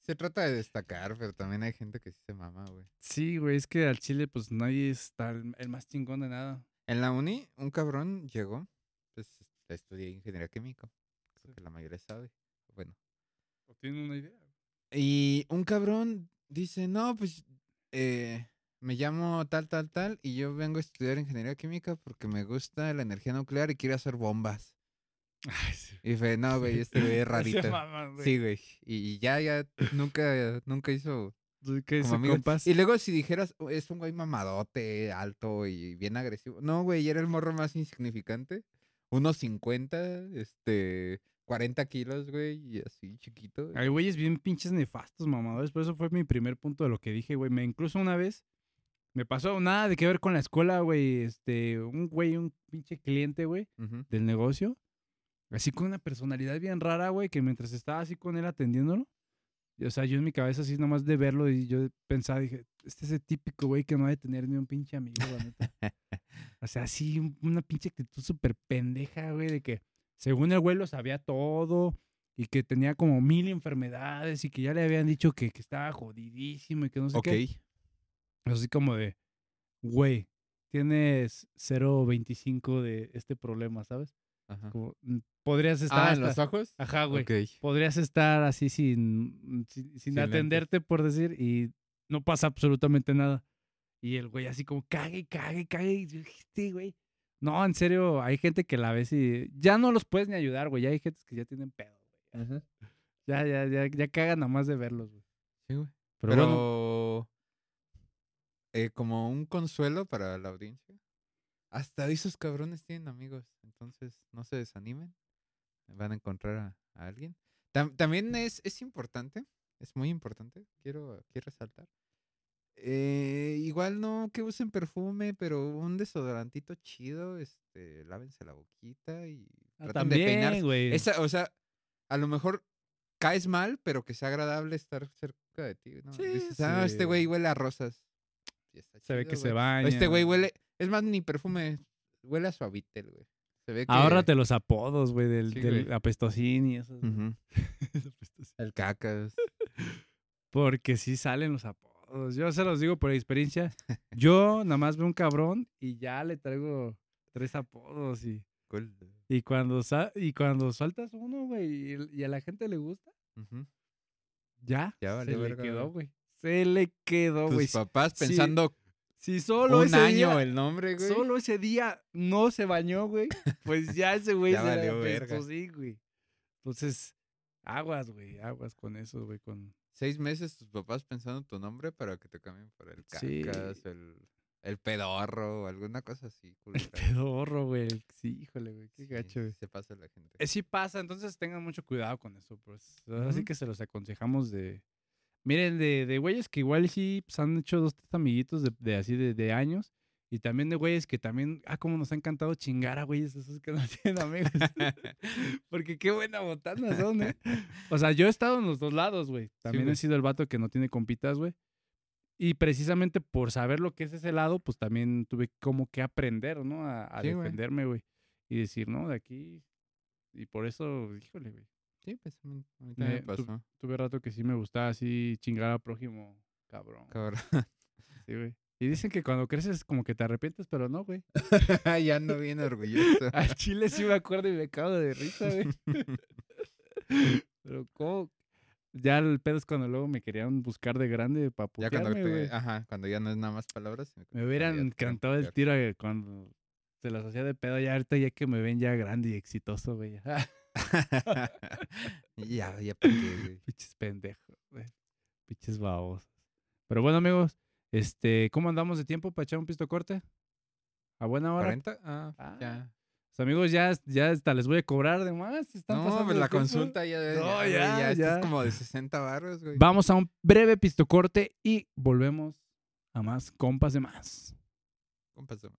se trata de destacar, pero también hay gente que sí se mama, güey. Sí, güey, es que al chile, pues, nadie está el, más chingón de nada. En la uni, un cabrón llegó, pues estudié ingeniería química, creo que la mayoría sabe. Bueno, ¿O tienen una idea? y un cabrón dice, no, pues eh, me llamo tal, tal, tal, y yo vengo a estudiar ingeniería química porque me gusta la energía nuclear y quiero hacer bombas. Ay, sí. Y fue, no, güey, este güey es rarito. güey. Sí, güey. Y ya, ya, nunca, nunca hizo ¿Qué como compas? Y luego si dijeras, "Oh, es un güey mamadote, alto y bien agresivo. No, güey, era el morro más insignificante. Unos 50, este, 40 kilos, güey, y así chiquito. Hay güeyes bien pinches nefastos, mamadores. Por eso fue mi primer punto de lo que dije, güey. Me incluso una vez me pasó nada de que ver con la escuela, güey. Este, un güey, un pinche cliente, güey, del negocio. Así con una personalidad bien rara, güey, que mientras estaba así con él atendiéndolo. y, o sea, yo en mi cabeza así nomás de verlo y yo pensaba, dije, este es el típico güey que no ha de tener ni un pinche amigo, la neta. o sea, así un- una pinche actitud súper pendeja, güey, de que según el güey lo sabía todo y que tenía como mil enfermedades y que ya le habían dicho que, que estaba jodidísimo y que no sé Ok. qué. Así como de, güey, tienes 0.25 de este problema, ¿sabes? Ajá. Como, podrías estar Ah, ¿en hasta- los ojos? Ajá, güey. Podrías estar así sin, sin, atenderte, por decir, y no pasa absolutamente nada. Y el güey así como cague, cague, cague. Y yo dije, "Este güey. No, en serio, hay gente que la ves y ya no los puedes ni ayudar, güey. Ya hay gente que ya tienen pedo, güey. Ujú. Ya, ya, ya, ya cagan nada más de verlos, güey. Sí, güey. Pero, Pero, bueno, eh, como un consuelo para la audiencia, hasta esos cabrones tienen amigos, entonces no se desanimen, van a encontrar a, a alguien. Tam- también es, es importante, es muy importante, quiero, quiero resaltar. Eh, igual no que usen perfume, pero un desodorantito chido, este, lávense la boquita y ah, traten de también, güey. Esa, o sea, a lo mejor caes mal, pero que sea agradable estar cerca de ti, ¿no? Sí, Dices, ah, este güey huele a rosas. Está Se ve chido, que se güey. baña. Este güey huele, es más, ni perfume, huele a suavitel, güey. Se ve que... Ahórrate los apodos, güey, del, Sí, del apestosín y eso. Ujú, El cacas. Porque sí salen los apodos. Yo se los digo por experiencia. Yo nada más veo un cabrón y ya le traigo tres apodos. Y, Cool. y, cuando, sa- y cuando sueltas uno, güey, y, y a la gente le gusta, ya, Ya se valió le quedó, güey. Se le quedó, güey. Tus papás sí, pensando Si solo un ese año día, el nombre, güey. solo ese día no se bañó, güey, pues ya ese güey Ya se valió verga. apestosín, güey. Entonces, aguas, güey, aguas con eso, güey, con... Seis meses tus papás pensando tu nombre para que te cambien por el Sí. cacas, el, el pedorro alguna cosa así. El culera. pedorro, güey. Sí, híjole, güey, qué Sí, gacho, güey. Se pasa la gente. Eh, sí pasa, entonces tengan mucho cuidado con eso, pues. Así que se los aconsejamos de... Miren, de, de güeyes que igual sí pues, han hecho dos, tres amiguitos de, de así de, de años. Y también de güeyes que también, ah, como nos ha encantado chingar a güeyes esos que no tienen amigos. Porque qué buena botana son, ¿eh? O sea, yo he estado en los dos lados, güey. También he sido el vato que no tiene compitas, güey. Y precisamente por saber lo que es ese lado, pues también tuve como que aprender, ¿no? A, a Sí, defenderme, güey. Y decir, no, de aquí. Y por eso, híjole, güey. Sí, pues a mí, también Me- me pasó. Tuve rato que sí me gustaba así chingar al prójimo, cabrón. Cabrón. Sí, güey. Y dicen que cuando creces como que te arrepientes, pero no, güey. ya ando bien orgulloso. Al chile sí me acuerdo y me cago de risa, güey. Pero ¿cómo? Ya el pedo es cuando luego me querían buscar de grande para Ya cuando, te- ajá, cuando ya no es nada más palabras. Me cuando hubieran encantado el tiro eh, cuando se las hacía de pedo. Ya ahorita ya que me ven ya grande y exitoso, güey. ya, ya para qué, güey. Pinches pendejos, güey. Pinches babosos. Pero bueno, amigos, este, ¿cómo andamos de tiempo para echar un pisto corte? ¿A buena hora? ¿40? Ah, Ah, ya. Pues, amigos, ya, ya hasta les voy a cobrar de más. Están No, pasando pues la tiempo. consulta ya, No, ya, güey, ya, ya, esto ya. es como de 60 barros, güey. Vamos a un breve pisto corte y volvemos a más compas de más. Compas de más.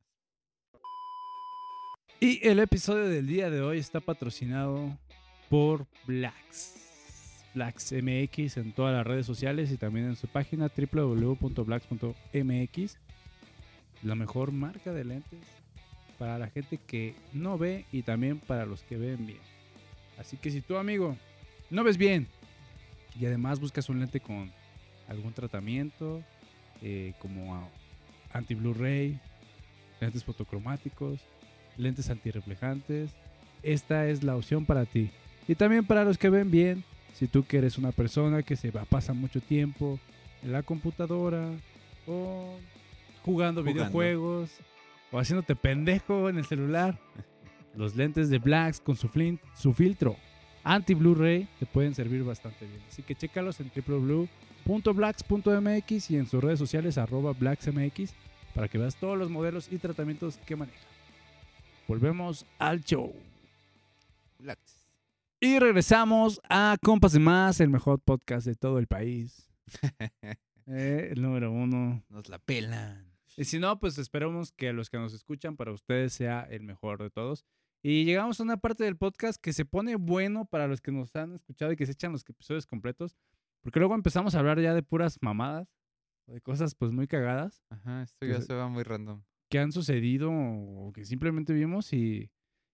Y el episodio del día de hoy está patrocinado por Blacks. Blacks MX en todas las redes sociales y también en su página www.blacks.mx. La mejor marca de lentes para la gente que no ve y también para los que ven bien. Así que si tú, amigo, no ves bien y además buscas un lente con algún tratamiento, eh, como anti-Blu-ray, lentes fotocromáticos, lentes antirreflejantes, esta es la opción para ti. Y también para los que ven bien, si tú que eres una persona que se va pasa mucho tiempo en la computadora o jugando, Jugando. videojuegos o haciéndote pendejo en el celular, los lentes de Blacks con su, flin- su filtro anti Blu-ray te pueden servir bastante bien. Así que chécalos en www.blacks.mx y en sus redes sociales arroba blacksmx para que veas todos los modelos y tratamientos que manejan. Volvemos al show. Y regresamos a Compas de Más, el mejor podcast de todo el país. Eh, el número uno. Nos la pelan. Y si no, pues esperamos que los que nos escuchan para ustedes sea el mejor de todos. Y llegamos a una parte del podcast que se pone bueno para los que nos han escuchado y que se echan los episodios completos. Porque luego empezamos a hablar ya de puras mamadas, o de cosas pues muy cagadas Ajá, esto ya se va muy random. Que han sucedido o que simplemente vimos. Y,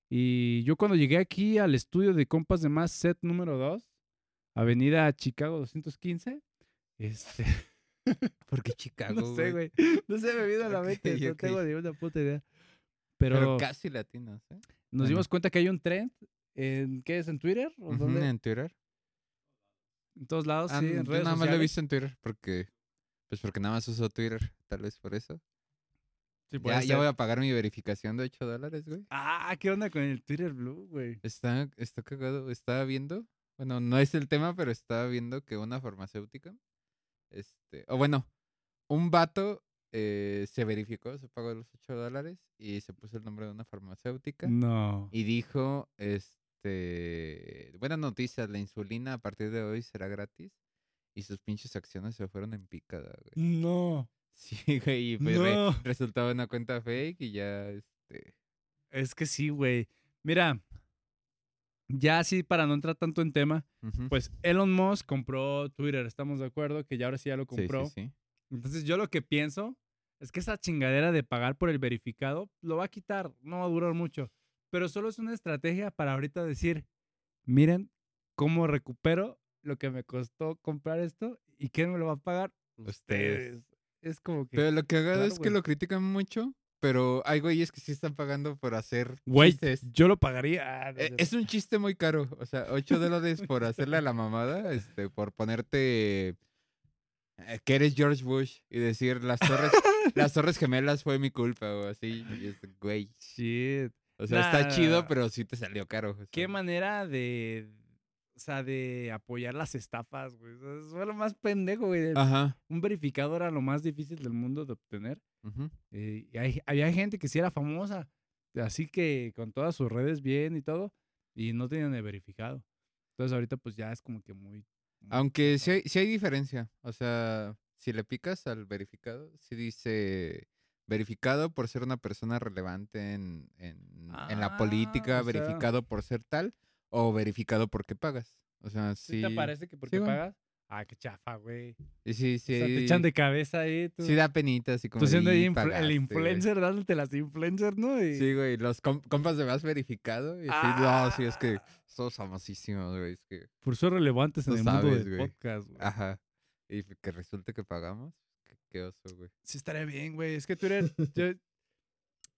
y yo cuando llegué aquí al estudio de Compas de Más, set número 2, Avenida Chicago 215, este... ¿Por qué Chicago, no sé, güey. No sé, me vino a la mente. No tengo ni una puta idea. Pero, Pero, casi latinos, ¿eh? nos bueno. dimos cuenta que hay un trend. ¿En qué es? ¿En Twitter? ¿O dónde? En Twitter. En todos lados, Ah, sí, en yo redes nada más lo he visto en Twitter porque... Pues porque nada más uso Twitter, tal vez por eso. Sí, Ya, voy a pagar mi verificación de 8 dólares, güey. Ah, ¿qué onda con el Twitter Blue, güey? Está, está cagado. Estaba viendo, bueno, no es el tema, pero estaba viendo que una farmacéutica, este, o bueno, un vato eh, se verificó, se pagó los 8 dólares y se puso el nombre de una farmacéutica No. y dijo, este, buena noticia, la insulina a partir de hoy será gratis y sus pinches acciones se fueron en picada, güey. No. Sí, güey, y pues re- No. resultaba una cuenta fake y ya, este, Es que sí, güey. Mira, ya así para no entrar tanto en tema, pues Elon Musk compró Twitter, estamos de acuerdo que ya ahora sí ya lo Sí, compró. sí, sí. Entonces yo lo que pienso es que esa chingadera de pagar por el verificado lo va a quitar, no va a durar mucho. Pero solo es una estrategia para ahorita decir, miren cómo recupero lo que me costó comprar esto y quién me lo va a pagar. Ustedes. Es como que... Pero lo que Claro, es que lo critican mucho, pero hay güeyes que sí están pagando por hacer Güey, chistes. yo lo pagaría. Ah, Eh, sé. Es un chiste muy caro, o sea, 8 dólares por hacerle a la mamada, este, por ponerte eh, que eres George Bush y decir las torres, las torres gemelas fue mi culpa o así, güey. Shit. O sea, está chido, pero sí te salió caro. o Qué manera de... O sea, de apoyar las estafas, güey. O sea, fue lo más pendejo, güey. Ajá. Un verificador era lo más difícil del mundo de obtener. Eh, y hay- había gente que sí era famosa, así que con todas sus redes bien y todo, y no tenían el verificado. Entonces ahorita pues ya es como que muy... muy- Aunque sí hay, sí hay diferencia, o sea, si le picas al verificado, sí dice verificado por ser una persona relevante en, en, en la Ah, política, sea- verificado por ser tal, o verificado porque pagas. O sea, ¿Sí sí. te parece que porque güey. pagas? Ah, qué chafa, güey. Sí, sí. O sea, te echan de cabeza ahí. Tú, sí da penita, así como. tú siendo ahí "Y influ- pagaste, el güey". influencer dándote las influencers, ¿no? Y- Sí, güey, los com- compas de más verificado. Y así, no, sí, es que somos famosísimos, güey. Es que, Por ser relevantes en el mundo del güey. podcast, güey. ajá. Y que resulte que pagamos. Qué, qué oso, güey. Sí estaría bien, güey. Es que Twitter, yo,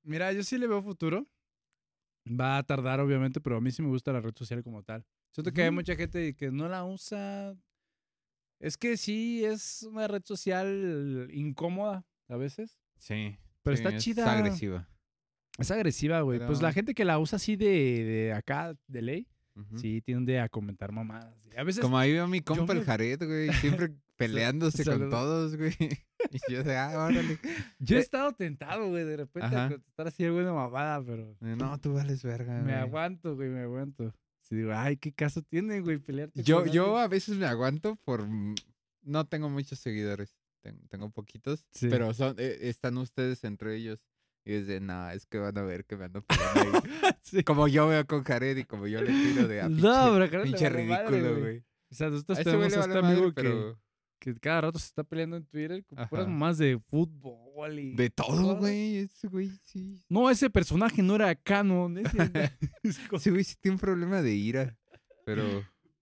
mira, yo sí le veo futuro. Va a tardar, obviamente, pero a mí sí me gusta la red social como tal. Siento que hay mucha gente que no la usa Es que sí, es una red social incómoda a veces. Sí. Pero sí, está es chida. agresiva. Es agresiva, güey. Pues la gente que la usa así de, de acá, de ley, Ujú. sí tiende a comentar mamadas. A veces. Como ahí veo mi compa me- el Jared, güey, siempre peleándose con todos, güey. Y yo de, ah, órale. Yo he eh, estado tentado, güey, de repente a Ajá. contestar así alguna mamada, pero No, tú vales verga, me güey. aguanto, güey, me aguanto. Sí, digo, ay, ¿qué caso tiene, güey, pelearte Yo, con yo a veces me aguanto por... mm, No tengo muchos seguidores. ten- Tengo poquitos. Sí. Pero son, eh, están ustedes entre ellos. Y de, nah, es que van a ver que me ando peleando ahí". Sí. Como yo veo con Jared y como yo le tiro de a No, pinche, pero a Jared pinche vale ridículo, güey. güey. O sea, nosotros tenemos vale este amigo madre, pero que, que cada rato se está peleando en Twitter con puras mamás de fútbol y... de todo, güey. Ese güey sí. No, ese personaje no era canon. Ese güey sí tiene un problema de ira. Pero...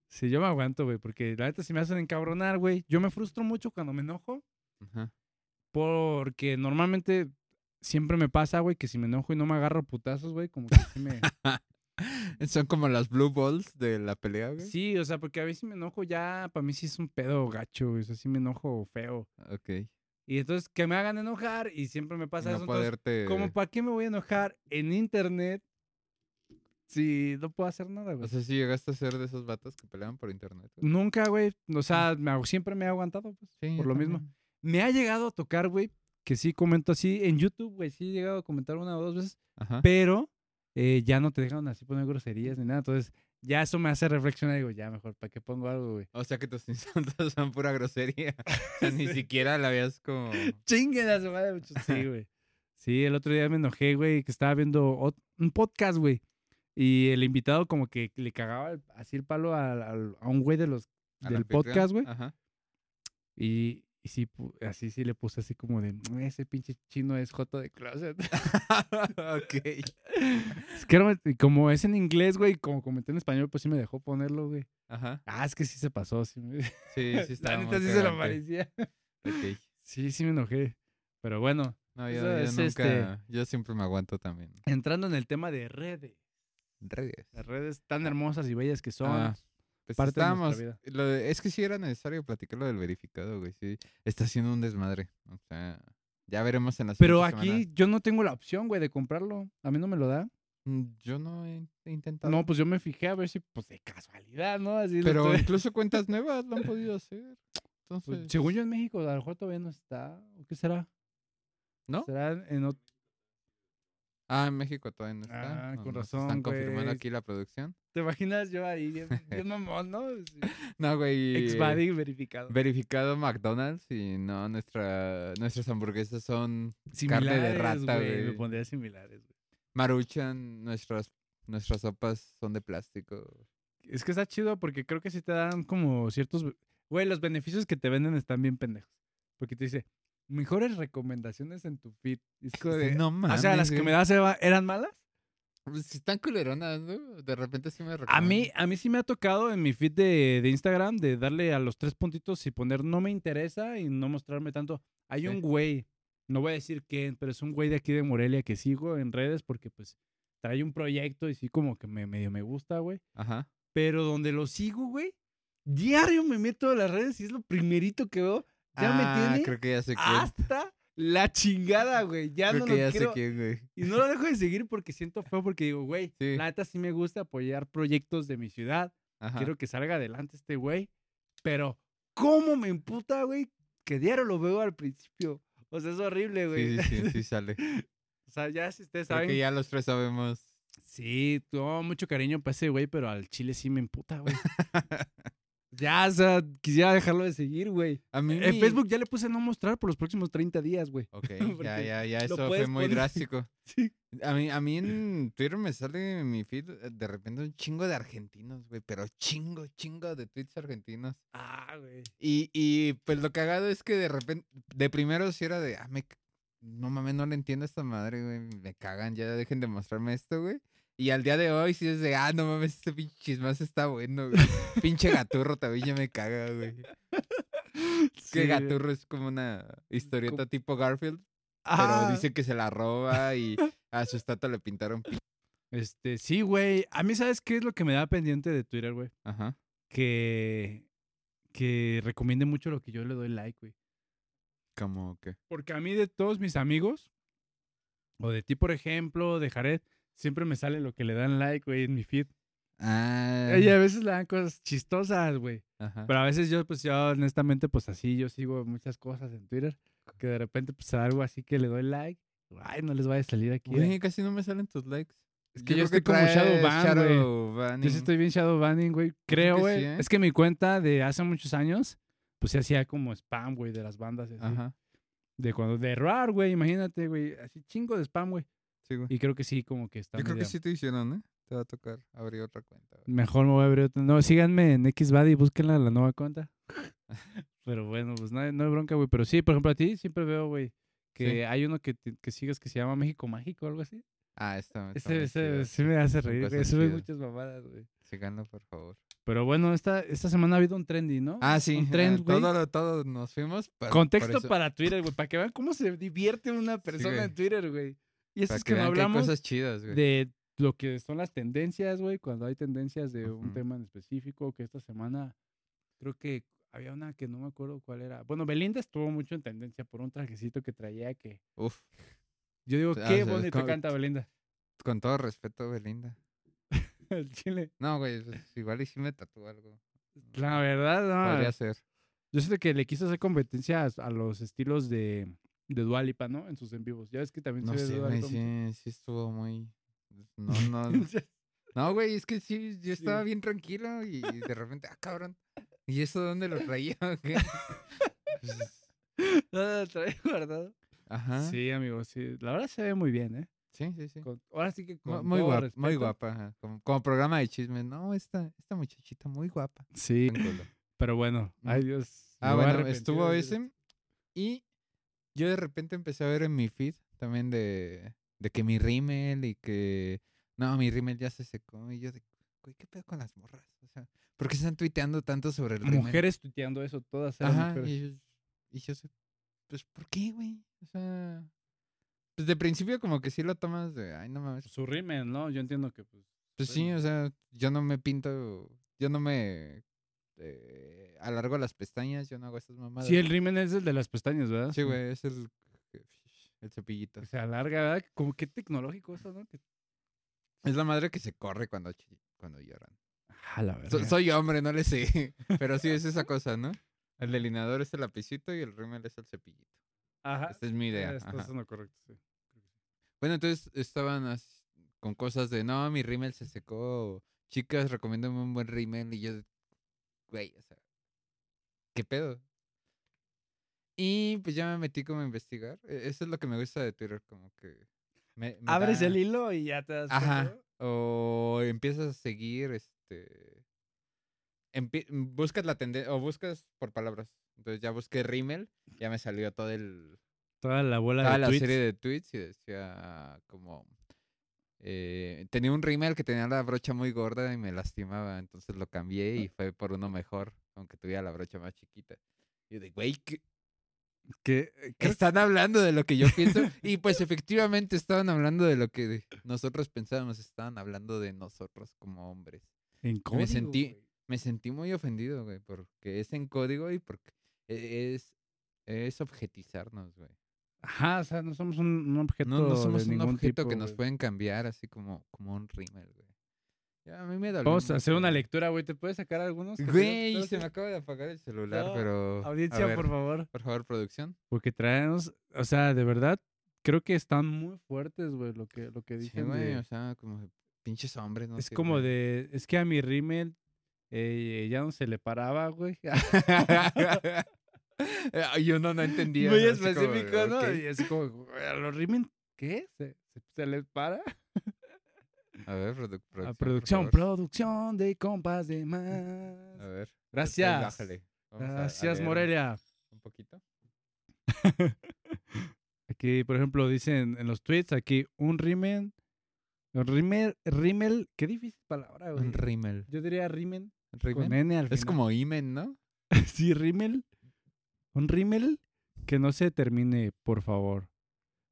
Sí, yo me aguanto, güey, porque la neta si me hacen encabronar, güey. Yo me frustro mucho cuando me enojo, Ajá. porque normalmente siempre me pasa, güey, que si me enojo y no me agarro putazos, güey, como que sí me... Son como las blue balls de la pelea, güey. Sí, o sea, porque a veces me enojo ya, para mí sí es un pedo gacho, güey, o sea, sí me enojo feo. Ok. Y entonces que me hagan enojar y siempre me pasa no eso. entonces, poderte... como para qué me voy a enojar en internet si no puedo hacer nada, O güey. sea, si llegaste a ser de esos vatos que pelean por internet. güey. Nunca, güey, o sea, me hago- siempre me he aguantado, pues, Sí, por lo mismo. Me ha llegado a tocar, güey, que sí comento así en YouTube, güey, sí he llegado a comentar una o dos veces, Ajá. pero eh, ya no te dejan así poner groserías ni nada, entonces ya eso me hace reflexionar y digo, ya mejor, ¿para qué pongo algo, güey? O sea que tus insultos son pura grosería. O sea, ni siquiera la habías como... Chinguen a su madre, mucho. Sí, güey. Sí, el otro día me enojé, güey, que estaba viendo un podcast, güey. Y el invitado como que le cagaba así el palo al- al- a, un güey de los del podcast, güey. Ajá. Y, y sí, así sí le puse así como de, "Mm, ese pinche chino es joto de closet. ok. es que era- como es en inglés, güey, como comenté en español, pues sí me dejó ponerlo, güey. Ajá. Ah, es que sí se pasó, sí. me- Sí, sí estaba La neta sí se lo parecía. Ok. Sí, sí me enojé. Pero bueno, No, yo, nunca... este- Yo siempre me aguanto también. entrando en el tema de redes. Redes. Las redes tan hermosas y bellas que son. Ah, Pues parte de estábamos... vida. de- es que sí era necesario platicar lo del verificado, güey. Sí. Está haciendo un desmadre. O sea... Ya veremos en la Pero aquí semana. yo no tengo la opción, güey, de comprarlo. A mí no me lo da. Mm, Yo no he intentado. No, pues yo me fijé a ver si, pues de casualidad, ¿no? Así Pero estoy- incluso cuentas nuevas lo han podido hacer. pues, Entonces... según yo en México, a lo mejor todavía no está. ¿O qué será? ¿No? ¿Será en ot- Ah, en México todavía no está. Ah, no- con razón, Están confirmando aquí la producción. ¿Te imaginas yo ahí bien, bien mamón, no? Sí. No, güey. Ex-buddy verificado. Verificado McDonald's y no, nuestra, nuestras hamburguesas son carne de rata, Me güey. pondría similares, güey. Maruchan, nuestras, nuestras sopas son de plástico. Es que está chido porque creo que sí te dan como ciertos... Güey, los beneficios que te venden están bien pendejos. Porque te dice, mejores recomendaciones en tu feed. De... no o mames. sea, las que me güey. das Eva, eran malas. Pues sí están culeronas, ¿no? De repente sí me A recomiendan. mí, a mí sí me ha tocado en mi feed de, de Instagram de darle a los tres puntitos y poner no me interesa y no mostrarme tanto. Hay Sí. un güey, no voy a decir quién, pero es un güey de aquí de Morelia que sigo en redes porque pues trae un proyecto y sí como que me, medio me gusta, güey. Ajá. Pero donde lo sigo, güey, diario me meto a las redes y es lo primerito que veo. Ya me Ah, tiene creo que ya sé quién. hasta la chingada, güey. Ya creo no que lo ya quiero. sé quién, güey. Y no lo dejo de seguir porque siento feo porque digo, güey, Sí. la neta sí me gusta apoyar proyectos de mi ciudad. Ajá. Quiero que salga adelante este güey. Pero, ¿cómo me emputa, güey? Que diario lo veo al principio. O sea, es horrible, güey. Sí, sí, sí, sí sale. o sea, ya si ustedes Creo saben. que ya los tres sabemos. Sí, tuvo mucho cariño para ese güey, pero al chile sí me emputa, güey. ya, o sea, quisiera dejarlo de seguir, güey. A mí En mi- Facebook ya le puse no mostrar por los próximos 30 días, güey. Ok, ya, ya, ya, eso fue muy poner. drástico. Sí. A mí, a mí en Twitter me sale en mi feed eh, de repente un chingo de argentinos, güey, pero chingo, chingo de tweets argentinos. Ah, güey. Y, y pues lo cagado es que de repente, de primero sí era de, ah, me, no mames, no le entiendo a esta madre, güey, me cagan, ya dejen de mostrarme esto, güey. Y al día de hoy sí es de, ah, no mames, este pinche chismazo está bueno, güey. pinche gaturro también ya me caga, güey. Sí, Que gaturro es como una historieta tipo Garfield, pero Ah, dice que se la roba y a su estatua le pintaron pi- Este, sí, güey. A mí, ¿sabes qué es lo que me da pendiente de Twitter, güey? Ajá. Que, que recomiende mucho lo que yo le doy like, güey. ¿Cómo qué? Porque a mí de todos mis amigos, o de ti, por ejemplo, de Jared, siempre me sale lo que le dan like, güey, en mi feed. Ah. Y a veces le dan cosas chistosas, güey. Ajá. Pero a veces yo, pues yo honestamente, pues así, yo sigo muchas cosas en Twitter. Que de repente, pues algo así que le doy like. Ay, no les vaya a salir aquí. ¿eh? Güey, casi no me salen tus likes. Es que yo, estoy como shadow ban, shadow Yo banning. sí estoy bien shadow banning, güey. Creo, que güey. sí, ¿eh? Es que mi cuenta de hace muchos años, pues se hacía como spam, güey, de las bandas. así. Ajá. De cuando, de RAR, güey, imagínate, güey. Así chingo de spam, güey. Sí, güey. Y creo que sí, como que está Yo creo que sí te hicieron, ¿eh? Te va a tocar abrir otra cuenta. güey. Mejor me voy a abrir otra. No, síganme en XBAD y búsquenla la nueva cuenta. pero bueno, pues no hay, no hay bronca, güey. Pero sí, por ejemplo, a ti siempre veo, güey, que Sí. hay uno que, que sigues que se llama México Mágico o algo así. Ah, está. Ese, ese sí me hace reír, güey. Sube muchas mamadas, güey. Síganlo, por favor. Pero bueno, esta, esta semana ha habido un trendy, ¿no? Ah, sí. Un trend, güey. todo, todo nos fuimos. Contexto para Twitter, güey, para que vean cómo se divierte una persona en Twitter, güey. Y eso para es que, no vean que hay hablamos cosas chidas, güey. de lo que son las tendencias, güey, cuando hay tendencias de un tema en específico, que esta semana creo que había una que no me acuerdo cuál era. Bueno, Belinda estuvo mucho en tendencia por un trajecito que traía que Uf. yo digo, Ah, qué o sea, bonito como- canta Belinda. Con todo respeto, Belinda. El chile. No, güey. igual y sí me tatúo algo. La verdad, no. Podría ser. Yo siento que le quiso hacer competencia a, a los estilos de, de Dualipa, ¿no? En sus en vivos. Ya ves que también No se sé, güey. Sí, sí estuvo muy. No, no. No, güey, es que sí, yo estaba bien tranquilo y de repente, ah, cabrón. ¿Y eso dónde lo traía? qué? Pues, Ah, trae guardado. Ajá. Sí, Sí, amigo, sí. La verdad se ve muy bien, ¿eh? sí, sí. Con- ahora sí que con Muy, guapa, muy guapa. ajá, Como, como programa de chismes. No, esta, esta muchachita muy guapa. Sí, pero bueno, ay Dios. Ah, bueno, estuvo ese. Y yo de repente empecé a ver en mi feed también de, de que mi rímel y que. No, mi rímel ya se secó. Y yo de, güey, ¿qué pedo con las morras? O sea, ¿por qué están tuiteando tanto sobre el rímel? Mujeres tuiteando eso, todas eran Ajá, mujeres. y yo, y yo sé, pues, ¿por qué, güey? O sea, pues de principio como que sí lo tomas de, ay, no mames. Su rímel, ¿no? Yo entiendo que pues Pues sí, o sea, yo no me pinto, yo no me eh, alargo las pestañas, yo no hago esas mamadas. Sí, el rímel es el de las pestañas, ¿verdad? Sí, güey, es el, el cepillito. Se alarga, ¿verdad? Como que tecnológico eso, ¿no? Que... Es la madre que se corre cuando, cuando lloran. Ah, la So- verdad. soy hombre, no le sé, pero sí es esa cosa, ¿no? El delineador es el lapicito y el rímel es el cepillito. Ajá. Esta es mi idea. Estás ajá. en lo correcto, sí. Bueno, entonces estaban con cosas de, no, mi rímel se secó. Chicas, recomiéndame un buen rímel. Y yo, güey, o sea, ¿qué pedo? Y pues ya me metí como a investigar. E- Eso es lo que me gusta de Twitter, como que... me- me Abres da- el hilo y ya te das Ajá. O empiezas a seguir, este... empie- buscas la tendencia, o buscas por palabras. Entonces ya busqué rímel, ya me salió todo el, Toda la bola toda de la tweets. serie de tweets y decía como eh, tenía un rímel que tenía la brocha muy gorda y me lastimaba, entonces lo cambié y fue por uno mejor, aunque tuviera la brocha más chiquita. Y yo de, güey, ¿qué, Que, qué están hablando de lo que yo pienso? y pues efectivamente estaban hablando de lo que nosotros pensábamos, estaban hablando de nosotros como hombres. en código, sentí- güey. Me sentí muy ofendido, güey, porque es en código y porque e- es, es objetizarnos, güey. Ajá, o sea, no somos un, un objeto No, no somos de un ningún objeto tipo, que nos güey. pueden cambiar así como, como un rímel, güey. Ya, a mí me dolió Vamos a hacer una güey. lectura, güey. ¿Te puedes sacar algunos? Güey, se me acaba de apagar el celular, No, pero... Audiencia, ver, por favor. Por favor, producción. Porque traemos, o sea, de verdad, creo que están muy fuertes, güey, lo que, lo que Sí, dicen. güey, de- o sea, como pinches hombres, no es sé, como güey. de, es que a mi rímel eh, ya no se le paraba, güey. Ay, Yo no, no entendía. Muy como, específico, ¿no? ok. Y así como, güey, ¿a los rímel qué? ¿Se, se, se les para? A ver, produ- producción. A producción, de compas de más. A ver. Gracias. A- a Gracias, Morelia. Un poquito. Aquí, por ejemplo, dicen en los tweets, aquí, un rímel, un rímel, rímel, qué difícil palabra, güey. Un rímel. Yo diría rímel, ¿Rímel? con N al Es final. como imen, ¿no? sí, rímel. Un rímel que no se termine, por favor.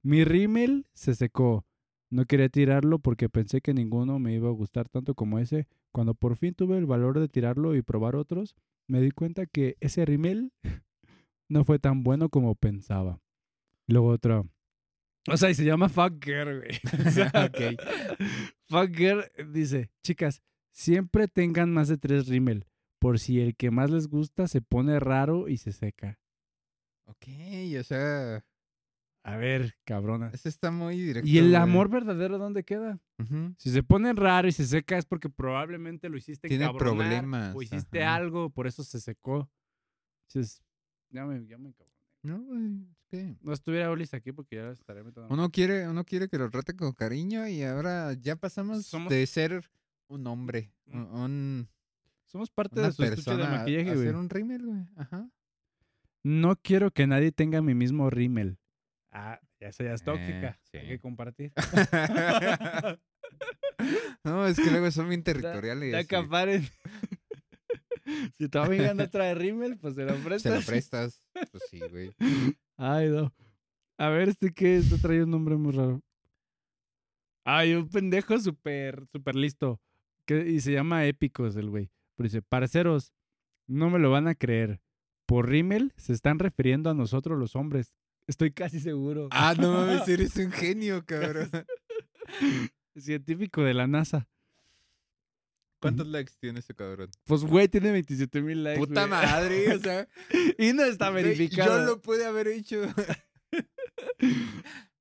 Mi rímel se secó. No quería tirarlo porque pensé que ninguno me iba a gustar tanto como ese, Cuando por fin tuve el valor de tirarlo y probar otros, me di cuenta que ese rímel no fue tan bueno como pensaba. Luego otro. O sea, y se llama Fuck Girl, güey. O sea, Ok. Fuck Girl dice, chicas, siempre tengan más de tres rímel, por si el que más les gusta se pone raro y se seca. Ok, o sea, A ver, cabrona. ese está muy directo. ¿Y el güey. amor verdadero dónde queda? Si se pone raro y se seca es porque probablemente lo hiciste Tiene problemas, o hiciste ajá. algo, por eso se secó. Entonces, ya me, ya me. No, güey, que No estuviera Olis aquí porque ya estaré metiendo. uno quiere, uno quiere que lo trate con cariño y ahora ya pasamos Somos- de ser un hombre, Mm. un, un- Somos parte una de su de persona a- maquillaje, a güey. ser un rímel, güey. Ajá. No quiero que nadie tenga mi mismo rímel. Ah, ya esa ya es Eh, tóxica. Hay sí. que compartir. no, es que luego son bien territoriales. Y acaparen. si tu amiga no trae rímel, pues se lo prestas. Se lo prestas. Pues sí, güey. Ay, no. A ver, este que este trae un nombre muy raro. Ay, un pendejo súper, súper listo. Que, y se llama Épicos el güey. Pero dice, parceros, no me lo van a creer. Por rímel se están refiriendo a nosotros los hombres. Estoy casi seguro. Ah, no mames, eres un genio, cabrón. Científico de la NASA. ¿Cuántos likes tiene ese cabrón? Pues, güey, tiene 27 mil likes. Puta güey. madre, o sea. y no está verificado. Yo lo pude haber hecho.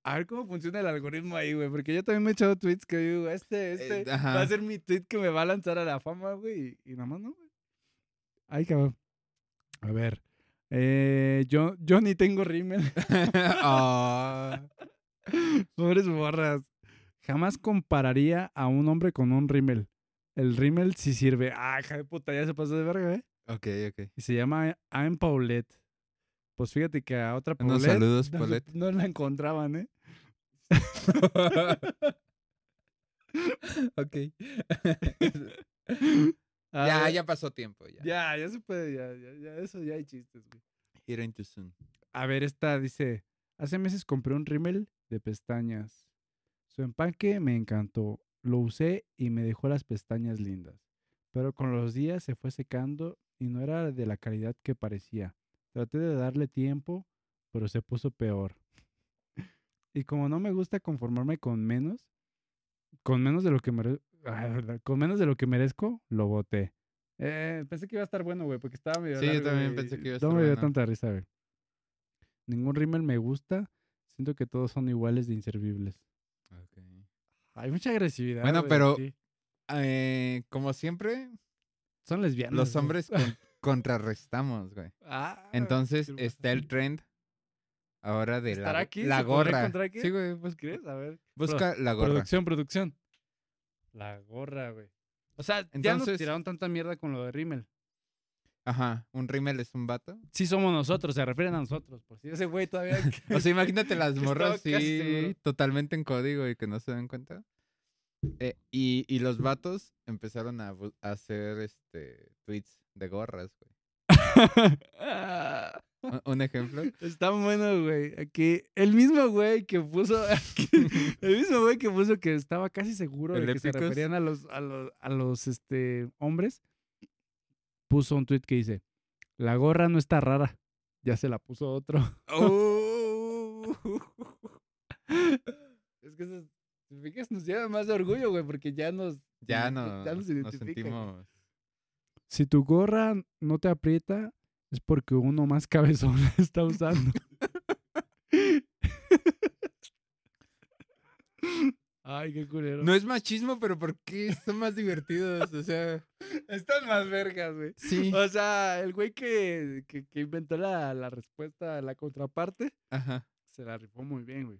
A ver cómo funciona el algoritmo ahí, güey. Porque yo también me he echado tweets que digo, este, este Eh, ajá. va a ser mi tweet que me va a lanzar a la fama, güey. Y, y nada más no, güey. Ay, cabrón. A ver. Eh, yo, yo ni tengo rímel. Ah. Pobres borras. Jamás compararía a un hombre con un rímel. El rímel sí sirve. Ah, hija de puta, ya se pasó de verga, ¿eh? Ok, ok. Y se llama I'm Paulette. Pues fíjate que a otra Unos Paulette saludos, no, Paulette. no la encontraban, ¿eh? ok. A ya, ver, ya pasó tiempo. Ya. Ya, ya se puede, ya, ya, ya, eso ya hay chistes, güey. It ain't too soon. A ver, esta dice, hace meses compré un rímel de pestañas. Su empaque me encantó. Lo usé y me dejó las pestañas lindas. Pero con los días se fue secando y no era de la calidad que parecía. Traté de darle tiempo, pero se puso peor. Y como no me gusta conformarme con menos, con menos de lo que ah, verdad, con menos de lo que merezco, lo boté. Eh, pensé que iba a estar bueno, güey, porque estaba medio Sí, yo también pensé que iba a No estar me dio bueno. tanta risa, güey. Ningún rímel me gusta. Siento que todos son iguales de inservibles. Hay mucha agresividad. Bueno, pero-. Eh, como siempre, Son lesbianas. los hombres con- contrarrestamos, güey. Ah, Entonces está el trend ahora de ¿Estará la, aquí? la ¿Se podrá gorra. encontrar aquí? Sí, güey, pues ¿Crees? A ver. busca la gorra. Producción, producción. La gorra, güey. O sea, ya nos Entonces- tiraron tanta mierda con lo de rímel. Ajá, un rímel es un vato. Sí somos nosotros, se refieren a nosotros. Por si ese güey todavía... O sea, imagínate las morras casi sí, totalmente en código y que no se dan cuenta. Eh, y, y los vatos empezaron a, a hacer este tweets de gorras, güey. Un- ejemplo. Está bueno, güey. Aquí, el mismo güey que puso... aquí, el mismo güey que puso que estaba casi seguro de ¿El que se referían a los, a los, a los este, hombres. Puso un tweet que dice, la gorra no está rara. Ya se la puso otro. Oh. Es que eso, si fijas, nos lleva más de orgullo, güey, porque ya nos... ya no, ya nos nos sentimos. Si tu gorra no te aprieta, es porque uno más cabezón la está usando. Ay, qué culero. No es machismo, pero ¿por qué son más divertidos? O sea, Están más vergas, güey. sí. O sea, el güey que, que, que inventó la, la respuesta a la contraparte, Ajá. se la rifó muy bien, güey.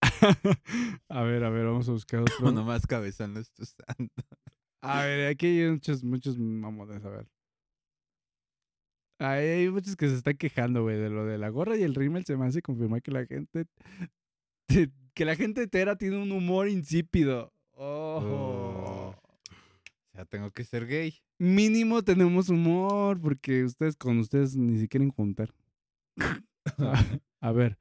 a ver, a ver, vamos a buscar otro. Uno más cabezón lo está usando. A ver, aquí hay muchos, muchos mamones, a ver. Ahí hay muchos que se están quejando, güey, de lo de la gorra y el rímel. Se me hace confirmar que la gente... Que la gente entera tiene un humor insípido. Oh. O sea, tengo que ser gay. Mínimo tenemos humor porque ustedes con ustedes ni se quieren juntar. a, a ver.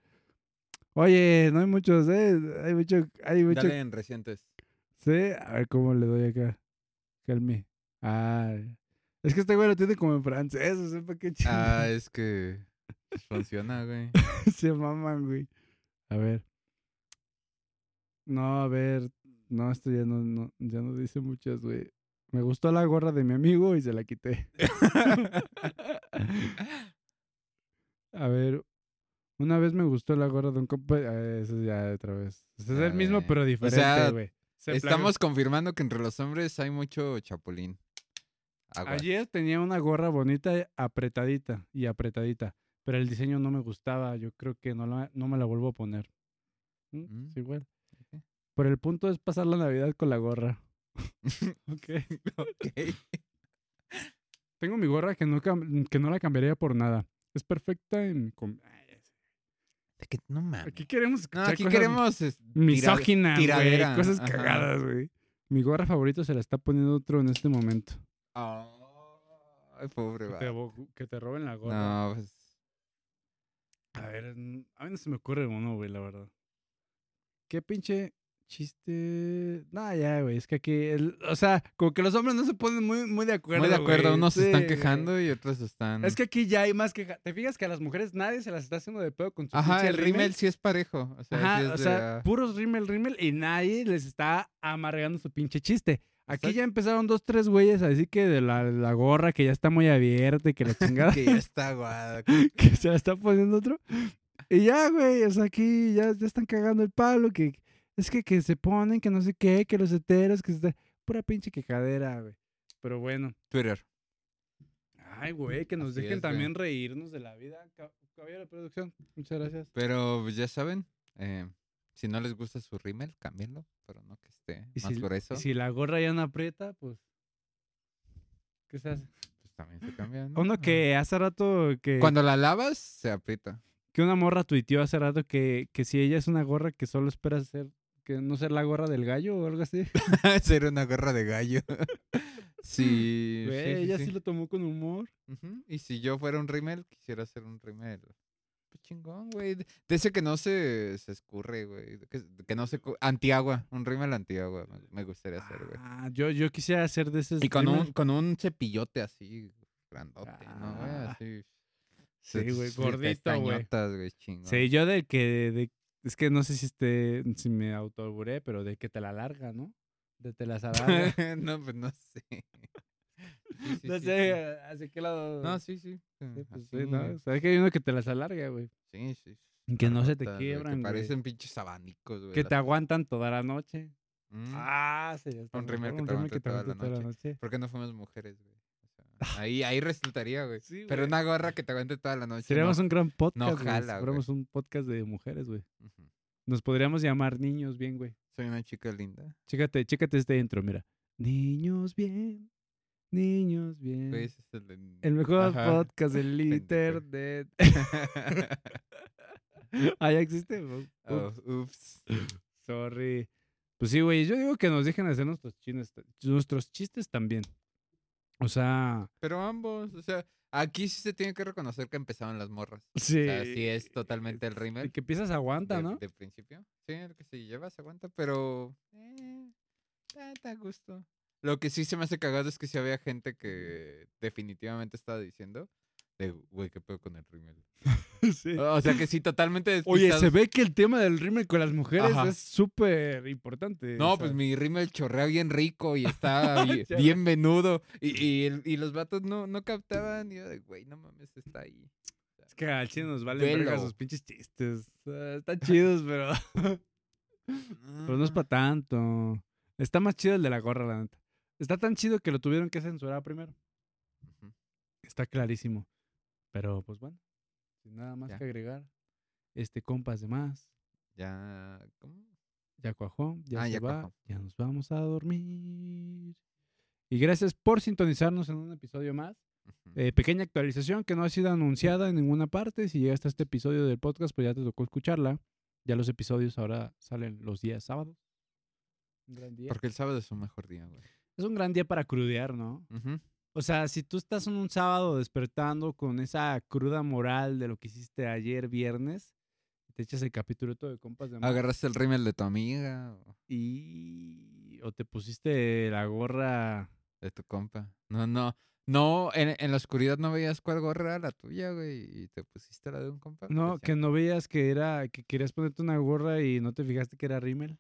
Oye, no hay muchos, ¿eh? Hay mucho... Hay mucho Dale en recientes. Sí, a ver cómo le doy acá. Calme. Ah. Es que este güey lo tiene como en francés, o sea, ¿para qué chido? Ah, es que funciona, güey. Se maman, güey. A ver. No, a ver. No, esto ya no, no, ya no dice muchas, güey. Me gustó la gorra de mi amigo y se la quité. a ver. Una vez me gustó la gorra de un compa. ah, Eso ya otra vez. Es el mismo, ver. pero diferente, güey. Estamos confirmando que entre los hombres hay mucho chapulín. Aguas. Ayer tenía una gorra bonita, apretadita y apretadita. Pero el diseño no me gustaba. Yo creo que no, la, no me la vuelvo a poner. ¿Mm? Mm. Es igual. Ok. Pero el punto es pasar la Navidad con la gorra. ok. Ok. Tengo mi gorra que no, que no la cambiaría por nada. Es perfecta en... com- Ay, ya sé. De que no mames. Aquí queremos No, aquí cosas queremos es, tira- misóginas, güey. tiradera, Cosas ajá. cagadas, güey. Mi gorra favorita se la está poniendo otro en este momento. Ay, pobre Que te, que te roben la gorra. No, pues. A ver, a mí no se me ocurre uno, güey, la verdad. ¿Qué pinche chiste? No, ya, güey, es que aquí, el- o sea, como que los hombres no se ponen muy, muy de acuerdo. Muy de acuerdo, güey. unos se están güey. quejando y otros están. Es que aquí ya hay más queja. ¿Te fijas que a las mujeres nadie se las está haciendo de pedo con su Ajá, el rímel sí es parejo. O sea, Ajá, sí es o sea, ah, puros rímel, rímel y nadie les está amargando su pinche chiste. Aquí Exacto. ya empezaron dos, tres güeyes así que de la, la gorra que ya está muy abierta y que la chingada que ya está aguada. que se la está poniendo otro. Y ya, güey, o sea, aquí ya, ya están cagando el palo, que es que, que se ponen, que no sé qué, que los heteros, que se está... Pura pinche quejadera, güey. Pero bueno. Twitter. Ay, güey, que nos Así dejen es, güey. también reírnos de la vida. Ca- Caballero de producción, muchas gracias. Pero pues, ya saben, eh, si no les gusta su rímel, cámbienlo, pero no que esté Y más si, grueso. y si la gorra ya no aprieta, pues... ¿Qué se hace? Pues también se cambia. ¿no? Uno que hace rato que... Cuando la lavas, se aprieta. que una morra tuiteó hace rato que, que si ella es una gorra que solo espera ser, que no ser la gorra del gallo o algo así. Ser una gorra de gallo. sí, Güey, sí, sí, ella sí. sí lo tomó con humor. Y si yo fuera un rímel, quisiera hacer un rímel. Pues chingón, güey. De de ese que no se, se escurre, güey. Que, que no se... Antiagua. Un rímel antiagua me, me gustaría hacer, güey. Ah, yo, yo quisiera hacer de esos. Y con un, con un cepillote así, grandote, ¿no, güey? Ah. Así. Sí, güey, gordito, güey. Sí, yo del que. de- es que no sé si este, si me autoburé, pero de que te la larga, ¿no? De te las alarga. no, pues no sé. Sí, sí, no sí, sé. ¿hacia qué lado? No, sí, sí. Pues que hay uno que te las alarga, güey. Sí, sí. Que no se te Carotas, güey, quiebran, Que güey. parecen pinches abanicos, güey. Que te aguantan toda la noche. Mm. Ah, sí, ya está. Un mejor, rímel que te rímel aguante toda la noche. ¿Por qué no fuimos mujeres, güey? Sea, ahí, ahí resultaría, güey. Sí, Pero una gorra que te aguante toda la noche. Seríamos no. un gran podcast, güey. jala, güey. un podcast de mujeres, güey. Nos podríamos llamar niños bien, güey. Soy una chica linda. Chécate, chécate este intro, mira. Niños bien, niños bien. Güey, ese es el mejor Ajá. podcast del internet. ah, ya existe. Ups, Oh, ups. Sorry. Pues sí, güey. Yo digo que nos dejen hacer nuestros chistes, nuestros chistes también. O sea, Pero ambos, o sea, aquí sí se tiene que reconocer que empezaban las morras. sí. O sea, sí es totalmente el El rímel. que piensas aguanta, de, ¿no? de principio. Sí, el que se lleva se aguanta, pero. Eh, está- está a gusto. Lo que sí se me hace cagado es que sí había gente que definitivamente estaba diciendo. De, güey, ¿qué pedo con el rímel? Sí. O sea que sí, totalmente. Oye, se ve que el tema del rímel con las mujeres Ajá. es súper importante. o No, sea. pues mi rímel chorrea bien rico y está bien, menudo. Y, y, los vatos no, no captaban. Y yo de, güey, no mames, está ahí. Es que al chile nos valen verga Velo. sus pinches chistes. Están chidos, pero... pero no es para tanto. Está más chido el de la gorra, la neta. Está tan chido que lo tuvieron que censurar primero. Está clarísimo. Pero, pues bueno. Sin nada más Ya. que agregar. Este, compas de más. Ya. ¿Cómo? Ya cuajó, ya Ah, se ya va, cuajó. ya nos vamos a dormir. Y gracias por sintonizarnos en un episodio más. Eh, pequeña actualización que no ha sido anunciada en ninguna parte. Si llegaste a este episodio del podcast, pues ya te tocó escucharla. Ya los episodios ahora salen los días sábados. Un gran día. Porque el sábado es un mejor día, güey. Es un gran día para crudear, ¿no? Ujú. O sea, si tú estás en un sábado despertando con esa cruda moral de lo que hiciste ayer viernes, te echas el capítulo todo de compas de más Agarraste el rímel de tu amiga. o y o te pusiste la gorra De tu compa. No, no. No, en, en la oscuridad no veías cuál gorra era la tuya, güey, y te pusiste la de un compa. No, pues ya. que no veías que era, que querías ponerte una gorra y no te fijaste que era rímel.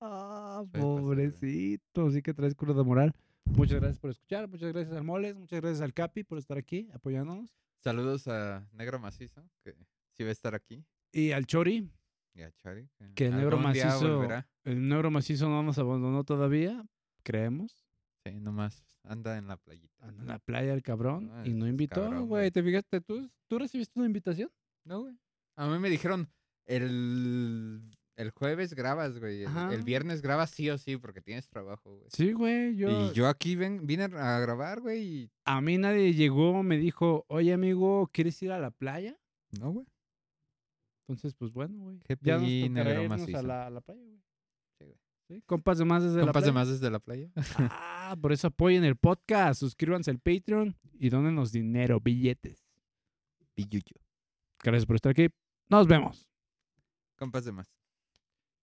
Ah, pobrecito, sí que traes cruda moral. Muchas gracias por escuchar, muchas gracias al Moles, muchas gracias al Capi por estar aquí apoyándonos. Saludos a Negro Macizo, que sí va a estar aquí. Y al Chori, Y a Chari. Que el negro macizo- el negro macizo no nos abandonó todavía, creemos. Sí, nomás anda en la playita. Anda en la playa el cabrón Ah, y no invitó, güey. ¿Te fijaste? ¿Tú, ¿Tú recibiste una invitación? No, güey. A mí me dijeron, el, el jueves grabas, güey. El, viernes grabas sí o sí, porque tienes trabajo, güey. Sí, güey. Yo, Y yo aquí ven, vine a grabar, güey, y A mí nadie llegó, me dijo, oye, amigo, ¿quieres ir a la playa? no, güey. Entonces, pues bueno, güey. Qué Ya nos tocará irnos a macizo. la, a la playa, güey. Sí, güey. ¿Sí? Compas de más desde Compas la de playa. más desde la playa. Ah, por eso apoyen el podcast, suscríbanse al Patreon y donenos dinero, billetes. Pilluyo. Gracias por estar aquí. Nos vemos. Compas de más.